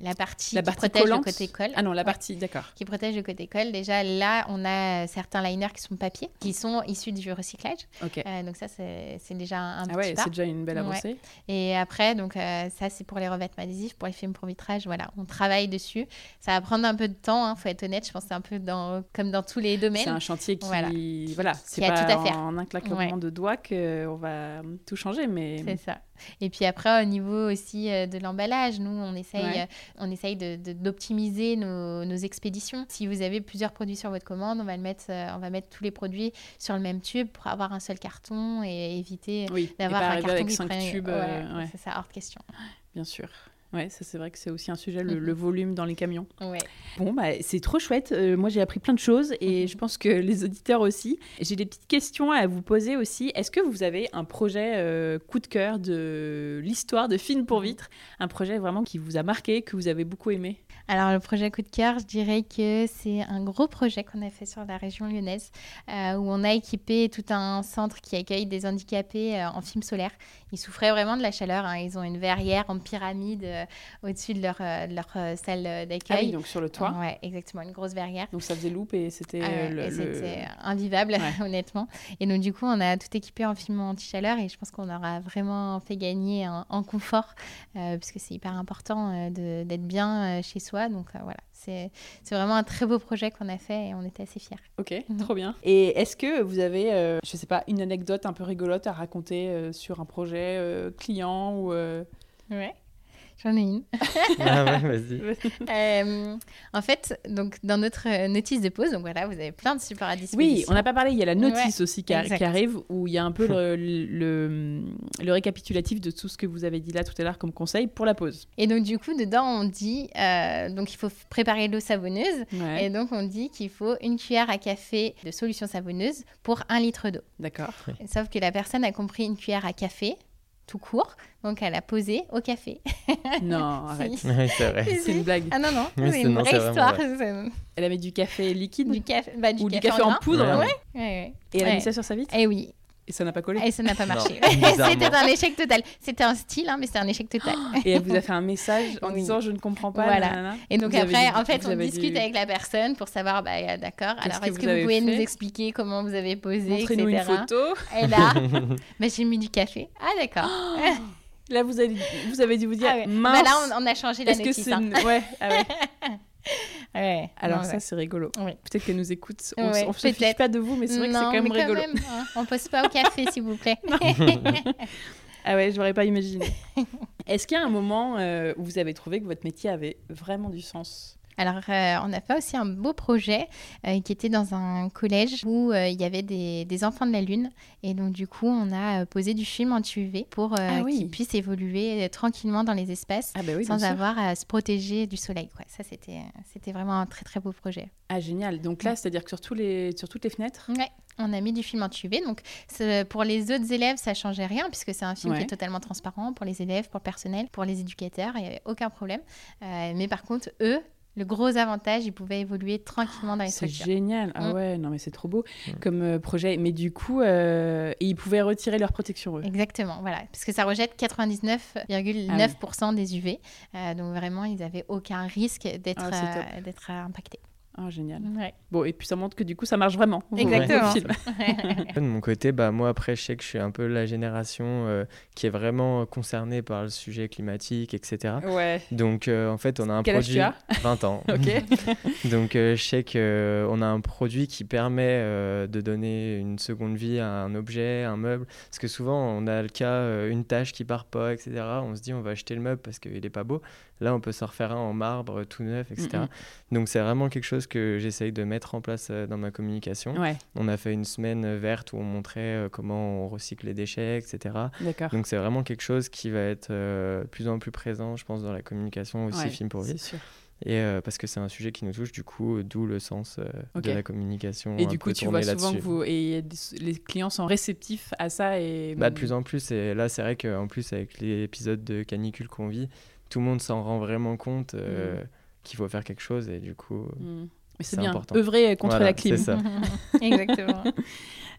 la partie qui protège le côté colle. Ah non, la partie, d'accord. Qui protège le côté colle. Déjà là, on a certains liners qui sont papier, qui sont issus du recyclage. Euh, donc ça, c'est déjà un, ah ouais, c'est déjà une belle avancée. Et après, donc euh, ça, c'est pour les revêtements adhésifs, pour les films pour vitrage. Voilà, on travaille dessus. Ça va prendre un peu de temps, il hein, faut être honnête. Je pense c'est un peu dans, comme dans tous les domaines. C'est un chantier qui, voilà, voilà c'est pas tout à faire. en un claquement de doigts qu'on va tout changer, mais. C'est ça. Et puis après, au niveau aussi de l'emballage, nous, on essaye, euh, on essaye d'optimiser de, nos, nos, expéditions. Si vous avez plusieurs produits sur votre commande, on va, le mettre, euh, on va mettre tous les produits sur le même tube pour avoir un seul carton et éviter d'avoir un carton avec cinq tubes. C'est ça, hors de question. Bien sûr. Ouais, ça c'est vrai que c'est aussi un sujet, le, mm-hmm. volume dans les camions. Ouais. Bon, bah, c'est trop chouette. Euh, moi, j'ai appris plein de choses et mm-hmm. je pense que les auditeurs aussi. J'ai des petites questions à vous poser aussi. Est-ce que vous avez un projet euh, coup de cœur de l'histoire de Film pour mm-hmm. Vitre Un projet vraiment qui vous a marqué, que vous avez beaucoup aimé? Alors, le projet Coup de cœur, je dirais que c'est un gros projet qu'on a fait sur la région lyonnaise, euh, où on a équipé tout un centre qui accueille des handicapés en film solaire. Ils souffraient vraiment de la chaleur. Hein. Ils ont une verrière en pyramide euh, au-dessus de leur, euh, leur euh, salle d'accueil. Ah oui, donc sur le toit. Ouais, exactement, une grosse verrière. Donc ça faisait loupe et c'était ah invivable, honnêtement. Et donc du coup, on a tout équipé en film anti-chaleur et je pense qu'on aura vraiment fait gagner en, confort, puisque c'est hyper important d'être bien chez soi. Donc voilà, c'est vraiment un très beau projet qu'on a fait et on était assez fiers. Ok, mhm. trop bien. Et est-ce que vous avez, je sais pas, une anecdote un peu rigolote à raconter sur un projet client ou... Ouais. J'en ai une. ah ouais, vas-y. Euh, en fait, donc dans notre euh, notice de pause, donc voilà, vous avez plein de supports à disposition. Oui, on n'a pas parlé, il y a la notice aussi qui, arrive où il y a un peu le, le, récapitulatif de tout ce que vous avez dit là tout à l'heure comme conseil pour la pause. Et donc du coup, dedans, on dit, euh, donc il faut préparer l'eau savonneuse. Et donc on dit qu'il faut une cuillère à café de solution savonneuse pour un litre d'eau. D'accord. Sauf que la personne a compris une cuillère à café tout court. Donc, elle a posé au café. Non, arrête. Si. Oui, c'est vrai. C'est une blague. Ah non, non, Oui, c'est une non, vraie histoire. C'est- Elle avait du café liquide Du café, bah, du ou du café, en poudre Ouais. Ouais, ouais, ouais. et elle a mis ça sur sa vitre Eh oui, et ça n'a pas collé. et ça n'a pas marché. C'était un échec total. C'était un style, hein, mais c'était un échec total. Et elle vous a fait un message en Oui. disant je ne comprends pas. Voilà. nanana. Et donc Vous après, en fait, on discute avec la personne pour savoir, bah, euh, d'accord, alors est-ce que vous pouvez nous expliquer comment vous avez posé, Montrez-nous une etc. photo. Et là, bah, j'ai mis du café. Ah d'accord. Là, vous avez, vous avez dû vous dire, Ah ouais. mince. Bah, là, on, on a changé la Est-ce que notice. c'est hein. ouais, ah ouais. Ouais. Alors Non, ça ouais. c'est rigolo. Peut-être qu'elle nous écoute. On, Ouais, on se fiche pas de vous, mais c'est vrai que c'est quand même rigolo. hein. On pose pas au café, s'il vous plaît. Ah ouais, j'aurais pas imaginé. Est-ce qu'il y a un moment euh, où vous avez trouvé que votre métier avait vraiment du sens? Alors, euh, on a fait aussi un beau projet euh, qui était dans un collège où euh, il y avait des, des enfants de la Lune. Et donc, du coup, on a posé du film anti-UV pour euh, Ah oui. qu'ils puissent évoluer tranquillement dans les espaces Ah bah oui, sans sûr. avoir à se protéger du soleil. Quoi. Ça, c'était vraiment un très, très beau projet. Ah génial. Donc là, c'est-à-dire que sur, tous les, sur toutes les fenêtres? Ouais, on a mis du film anti-UV. Donc, c'est- pour les autres élèves, ça changeait rien puisque c'est un film qui est totalement transparent pour les élèves, pour le personnel, pour les éducateurs. Il n'y avait aucun problème. Euh, mais par contre, eux, le gros avantage, ils pouvaient évoluer tranquillement dans les C'est génial. Ah Mm. ouais, non mais c'est trop beau Mm. comme euh, projet. Mais du coup, euh, ils pouvaient retirer leur protection eux. Exactement, voilà. Parce que ça rejette 99,9% des UV. Euh, donc vraiment, ils n'avaient aucun risque d'être Ah, euh, impactés. Ah génial. Ouais. Bon, et puis ça montre que du coup, ça marche vraiment. Exactement. De mon côté, bah, moi après, je sais que je suis un peu la génération euh, qui est vraiment concernée par le sujet climatique, etc. Ouais. Donc euh, en fait, on a un Quel âge produit... tu as 20 ans. Ok. Donc euh, je sais qu'on a un produit qui permet euh, de donner une seconde vie à un objet, un meuble. Parce que souvent, on a le cas, euh, une tâche qui part pas, etc. On se dit, on va acheter le meuble parce qu'il est pas beau. Là, on peut s'en refaire un en marbre, tout neuf, etc. Donc c'est vraiment quelque chose que j'essaye de mettre en place euh, dans ma communication. Ouais, On a fait une semaine verte où on montrait euh, comment on recycle les déchets, etc. Donc c'est vraiment quelque chose qui va être euh, de plus en plus présent, je pense, dans la communication aussi, Ouais, film pour vie. sûr. Et euh, parce que c'est un sujet qui nous touche, du coup, euh, d'où le sens euh, de la communication. Et du coup, tu vois souvent que là-dessus. vous et les clients sont réceptifs à ça et Bah, de plus en plus, et là, c'est vrai qu'en plus, avec les épisodes de canicule qu'on vit, tout le monde s'en rend vraiment compte euh, qu'il faut faire quelque chose, et du coup, Mm. Mais c'est c'est bien, important. œuvrer contre Voilà, la clim. c'est ça. Exactement.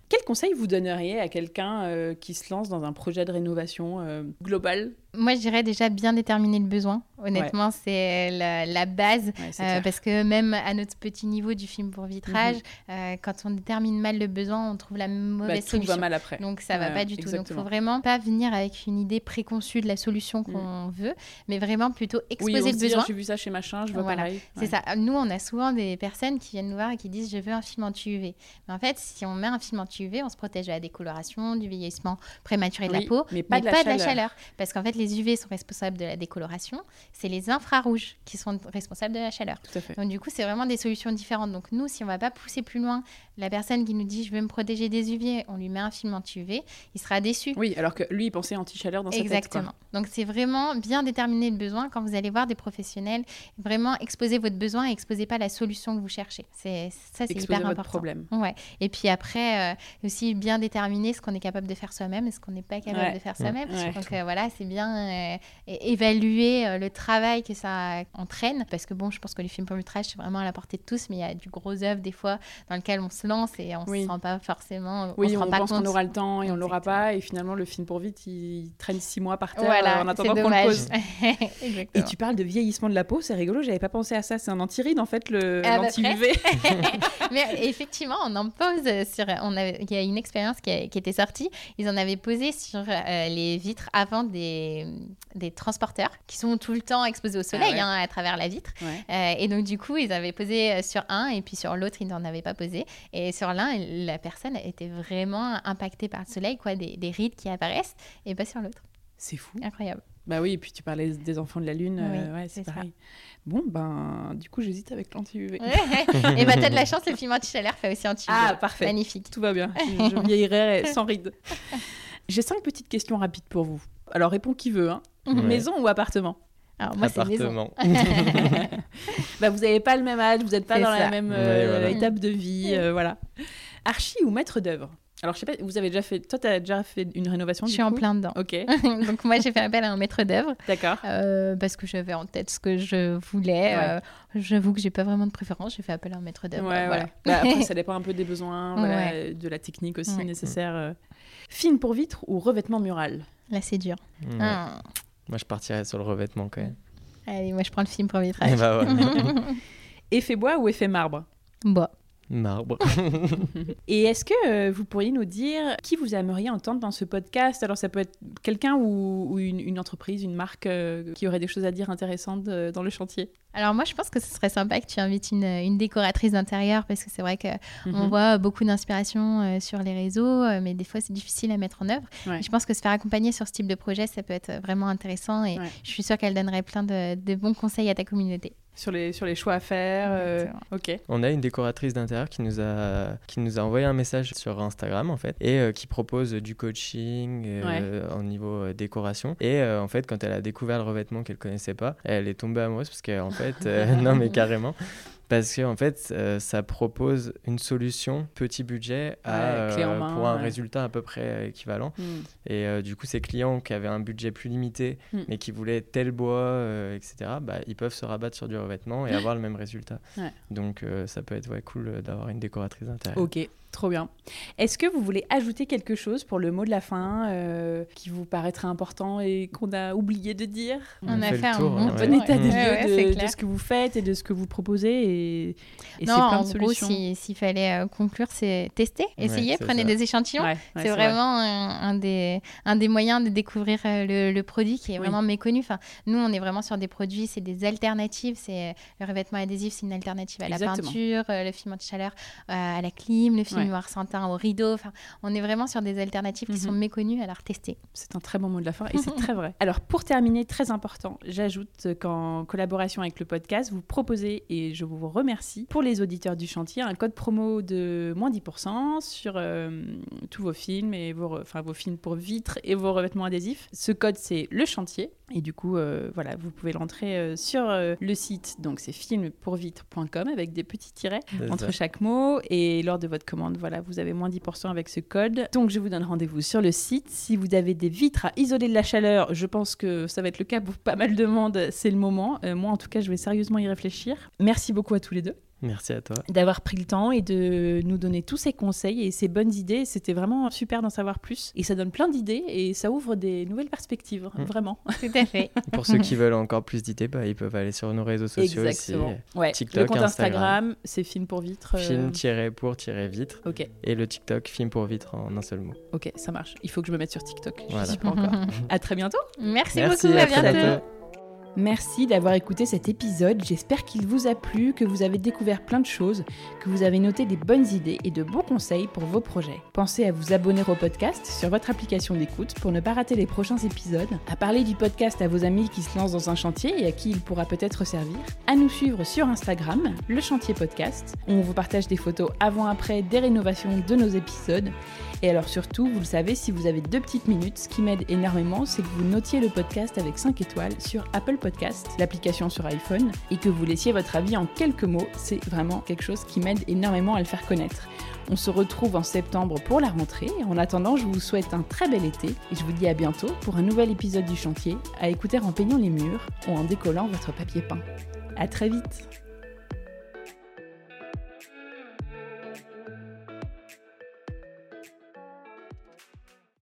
Quel conseil vous donneriez à quelqu'un euh, qui se lance dans un projet de rénovation euh, global? Moi, je dirais déjà bien déterminer le besoin. Honnêtement, c'est la, la base. Ouais, Euh, parce que même à notre petit niveau du film pour vitrage, Mhm. euh, quand on détermine mal le besoin, on trouve la Bah, mauvaise tout solution. va mal après. Donc ça va Ouais, pas du tout. Donc il faut vraiment pas venir avec une idée préconçue de la solution qu'on veut, mais vraiment plutôt oui, exposer on le besoin. ah, j'ai vu ça chez machin, je vois Voilà. pareil. C'est ça. Nous, on a souvent des personnes qui viennent nous voir et qui disent je veux un film anti-UV. Mais en fait, si on met un film anti-UV, on se protège de la décoloration, du vieillissement prématuré de Oui, la peau, mais pas de la chaleur. Parce qu'en fait, les UV sont responsables de la décoloration. C'est les infrarouges qui sont responsables de la chaleur. Tout à fait. Donc du coup, c'est vraiment des solutions différentes. Donc nous, si on va pas pousser plus loin, la personne qui nous dit je veux me protéger des UV, on lui met un film anti-UV, il sera déçu. Oui, alors que lui, il pensait anti-chaleur dans sa tête. Exactement. Donc c'est vraiment bien déterminer le besoin quand vous allez voir des professionnels. Vraiment exposer votre besoin et exposez pas la solution que vous cherchez. C'est ça, c'est Exposer hyper votre important. problème. Ouais. Et puis après, euh, aussi bien déterminer ce qu'on est capable de faire soi-même et ce qu'on n'est pas capable Ouais. de faire soi-même. Ouais. Donc euh, voilà, c'est bien euh, évaluer euh, le travail que ça entraîne. Parce que bon, je pense que les films pour métrage, c'est vraiment à la portée de tous, mais il y a du gros œuvre des fois dans lequel on se lance et on Oui. se rend pas forcément. Oui, on se on, rend pas pense qu'on aura le temps et on l'aura Exactement. pas. Et finalement, le film pour vite, il traîne six mois par terre Voilà, euh, en attendant qu'on le pose. Et Exactement. tu parles de vieillissement de la peau, c'est rigolo, j'avais pas pensé à ça. C'est un anti-ride en fait, le Ah bah, l'anti-UV. Mais effectivement, on en pose sur. On avait, il y a une expérience qui, a- qui était sortie. Ils en avaient posé sur euh, les vitres avant des, des transporteurs qui sont tout le temps exposés au soleil ouais. hein, à travers la vitre. Ouais. Euh, et donc, du coup, ils avaient posé euh, sur un et puis sur l'autre, ils n'en avaient pas posé. Et sur l'un, la personne était vraiment impactée par le soleil, quoi, des, des rides qui apparaissent, et pas sur l'autre. C'est fou. Incroyable. Bah oui, et puis tu parlais des enfants de la Lune, euh, ouais, c'est c'est ça. pareil. Bon, ben, du coup, j'hésite avec l'anti-UV. et bah, t'as de la chance, le film anti-chaleur fait aussi anti Ah, parfait. Magnifique. Tout va bien, je, je vieillirai sans ride. J'ai cinq petites questions rapides pour vous. Alors, réponds qui veut. Hein. Ouais. Maison ou appartement Alors, moi, c'est maison. Appartement. bah, Vous n'avez pas le même âge, vous n'êtes pas dans la même Ouais, euh, voilà. étape de vie. euh, voilà. Archi ou maître d'œuvre? Alors, je sais pas, vous avez déjà fait. Toi, tu as déjà fait une rénovation Je suis en plein dedans. Ok. Donc, moi, j'ai fait appel à un maître d'œuvre. D'accord. Euh, parce que j'avais en tête ce que je voulais. Ouais. Euh, J'avoue que j'ai pas vraiment de préférence. J'ai fait appel à un maître d'œuvre. Ouais, voilà. ouais. Bah, après, ça dépend un peu des besoins, voilà, de la technique aussi Ouais. nécessaire. Film pour vitre ou revêtement mural? Là, c'est dur. Ouais. Ah. Moi, je partirais sur le revêtement quand même. Allez, moi, je prends le film pour Et vitrage. bah ouais. Effet bois ou effet marbre? Bon. Marbre. Et est-ce que euh, vous pourriez nous dire qui vous aimeriez entendre dans ce podcast? Alors, ça peut être quelqu'un ou, ou une, une entreprise, une marque euh, qui aurait des choses à dire intéressantes euh, dans le chantier? Alors moi, je pense que ce serait sympa que tu invites une, une décoratrice d'intérieur parce que c'est vrai qu'on Mhm. voit beaucoup d'inspiration euh, sur les réseaux, euh, mais des fois, c'est difficile à mettre en œuvre. Ouais. Et je pense que se faire accompagner sur ce type de projet, ça peut être vraiment intéressant et Ouais. je suis sûre qu'elle donnerait plein de, de bons conseils à ta communauté. Sur les, sur les choix à faire. euh, ok. On a une décoratrice d'intérieur qui nous a qui nous a envoyé un message sur Instagram en fait et euh, qui propose du coaching euh, au niveau euh, décoration et euh, en fait quand elle a découvert le revêtement qu'elle connaissait pas, elle est tombée amoureuse parce qu'en fait euh, non mais carrément parce que en fait euh, ça propose une solution petit budget à, Ouais, euh, main, pour un ouais. résultat à peu près euh, équivalent Hmm. et euh, du coup ces clients qui avaient un budget plus limité Mm. mais qui voulaient tel bois etc bah, ils peuvent se rabattre sur du revêtement et avoir le même résultat Ouais. donc ça peut être cool d'avoir une décoratrice d'intérieur. Ok, trop bien. Est-ce que vous voulez ajouter quelque chose pour le mot de la fin euh, qui vous paraîtrait important et qu'on a oublié de dire? On, a fait un tour, bon ouais. état des Ouais, ouais, lieux c'est de- ce que vous faites et de ce que vous proposez et, et c'est non, plein en de gros, si- s'il fallait euh, conclure, c'est tester, essayer, prenez ça. des échantillons. Ouais, ouais, c'est vrai. vraiment un, un des, un des moyens de découvrir euh, le, le produit qui est Oui. vraiment méconnu. Enfin, nous, on est vraiment sur des produits, c'est des alternatives. C'est le revêtement adhésif, c'est une alternative à la peinture, le film anti-chaleur euh, à la clim, le film Ouais. noir sans teint au rideau. Enfin, on est vraiment sur des alternatives qui Mhm. sont méconnues, alors tester. C'est un très bon mot de la fin et c'est très vrai. Alors pour terminer, très important, j'ajoute qu'en collaboration avec le podcast, vous proposez, et je vous remercie, pour les auditeurs du chantier, un code promo de moins 10% sur euh, tous vos films, et vos, re- enfin, vos films pour vitres et vos revêtements adhésifs. Ce code, c'est le chantier. Et du coup, euh, voilà, vous pouvez l'entrer euh, sur euh, le site, donc c'est filmpourvitre.com avec des petits tirets entre ça. chaque mot. Et lors de votre commande, voilà, vous avez moins 10% avec ce code. Donc, je vous donne rendez-vous sur le site. Si vous avez des vitres à isoler de la chaleur, je pense que ça va être le cas pour pas mal de monde. C'est le moment. Euh, moi, en tout cas, je vais sérieusement y réfléchir. Merci beaucoup à tous les deux Merci à toi. d'avoir pris le temps et de nous donner tous ces conseils et ces bonnes idées. C'était vraiment super d'en savoir plus. Et ça donne plein d'idées et ça ouvre des nouvelles perspectives, Mm. vraiment. Tout à fait. Pour ceux qui veulent encore plus d'idées, bah, ils peuvent aller sur nos réseaux sociaux Exactement. aussi. Ouais. TikTok, le compte Instagram, Instagram. c'est film pour vitre. euh, Film-pour-vitre Ok, et le TikTok film pour vitre en un seul mot. ok, ça marche. Il faut que je me mette sur TikTok. Je Voilà. suis pas encore. à très bientôt. Merci, Merci, beaucoup, à à très bientôt. bientôt. Merci d'avoir écouté cet épisode. J'espère qu'il vous a plu, que vous avez découvert plein de choses, que vous avez noté des bonnes idées et de bons conseils pour vos projets. Pensez à vous abonner au podcast sur votre application d'écoute pour ne pas rater les prochains épisodes, à parler du podcast à vos amis qui se lancent dans un chantier et à qui il pourra peut-être servir, à nous suivre sur Instagram, le chantier podcast. On vous partage des photos avant-après des rénovations de nos épisodes. Et alors surtout, vous le savez, si vous avez deux petites minutes, ce qui m'aide énormément, c'est que vous notiez le podcast avec 5 étoiles sur Apple Podcast, l'application sur iPhone, et que vous laissiez votre avis en quelques mots. C'est vraiment quelque chose qui m'aide énormément à le faire connaître. On se retrouve en septembre pour la rentrée. En attendant, je vous souhaite un très bel été et je vous dis à bientôt pour un nouvel épisode du chantier, à écouter en peignant les murs ou en décollant votre papier peint. À très vite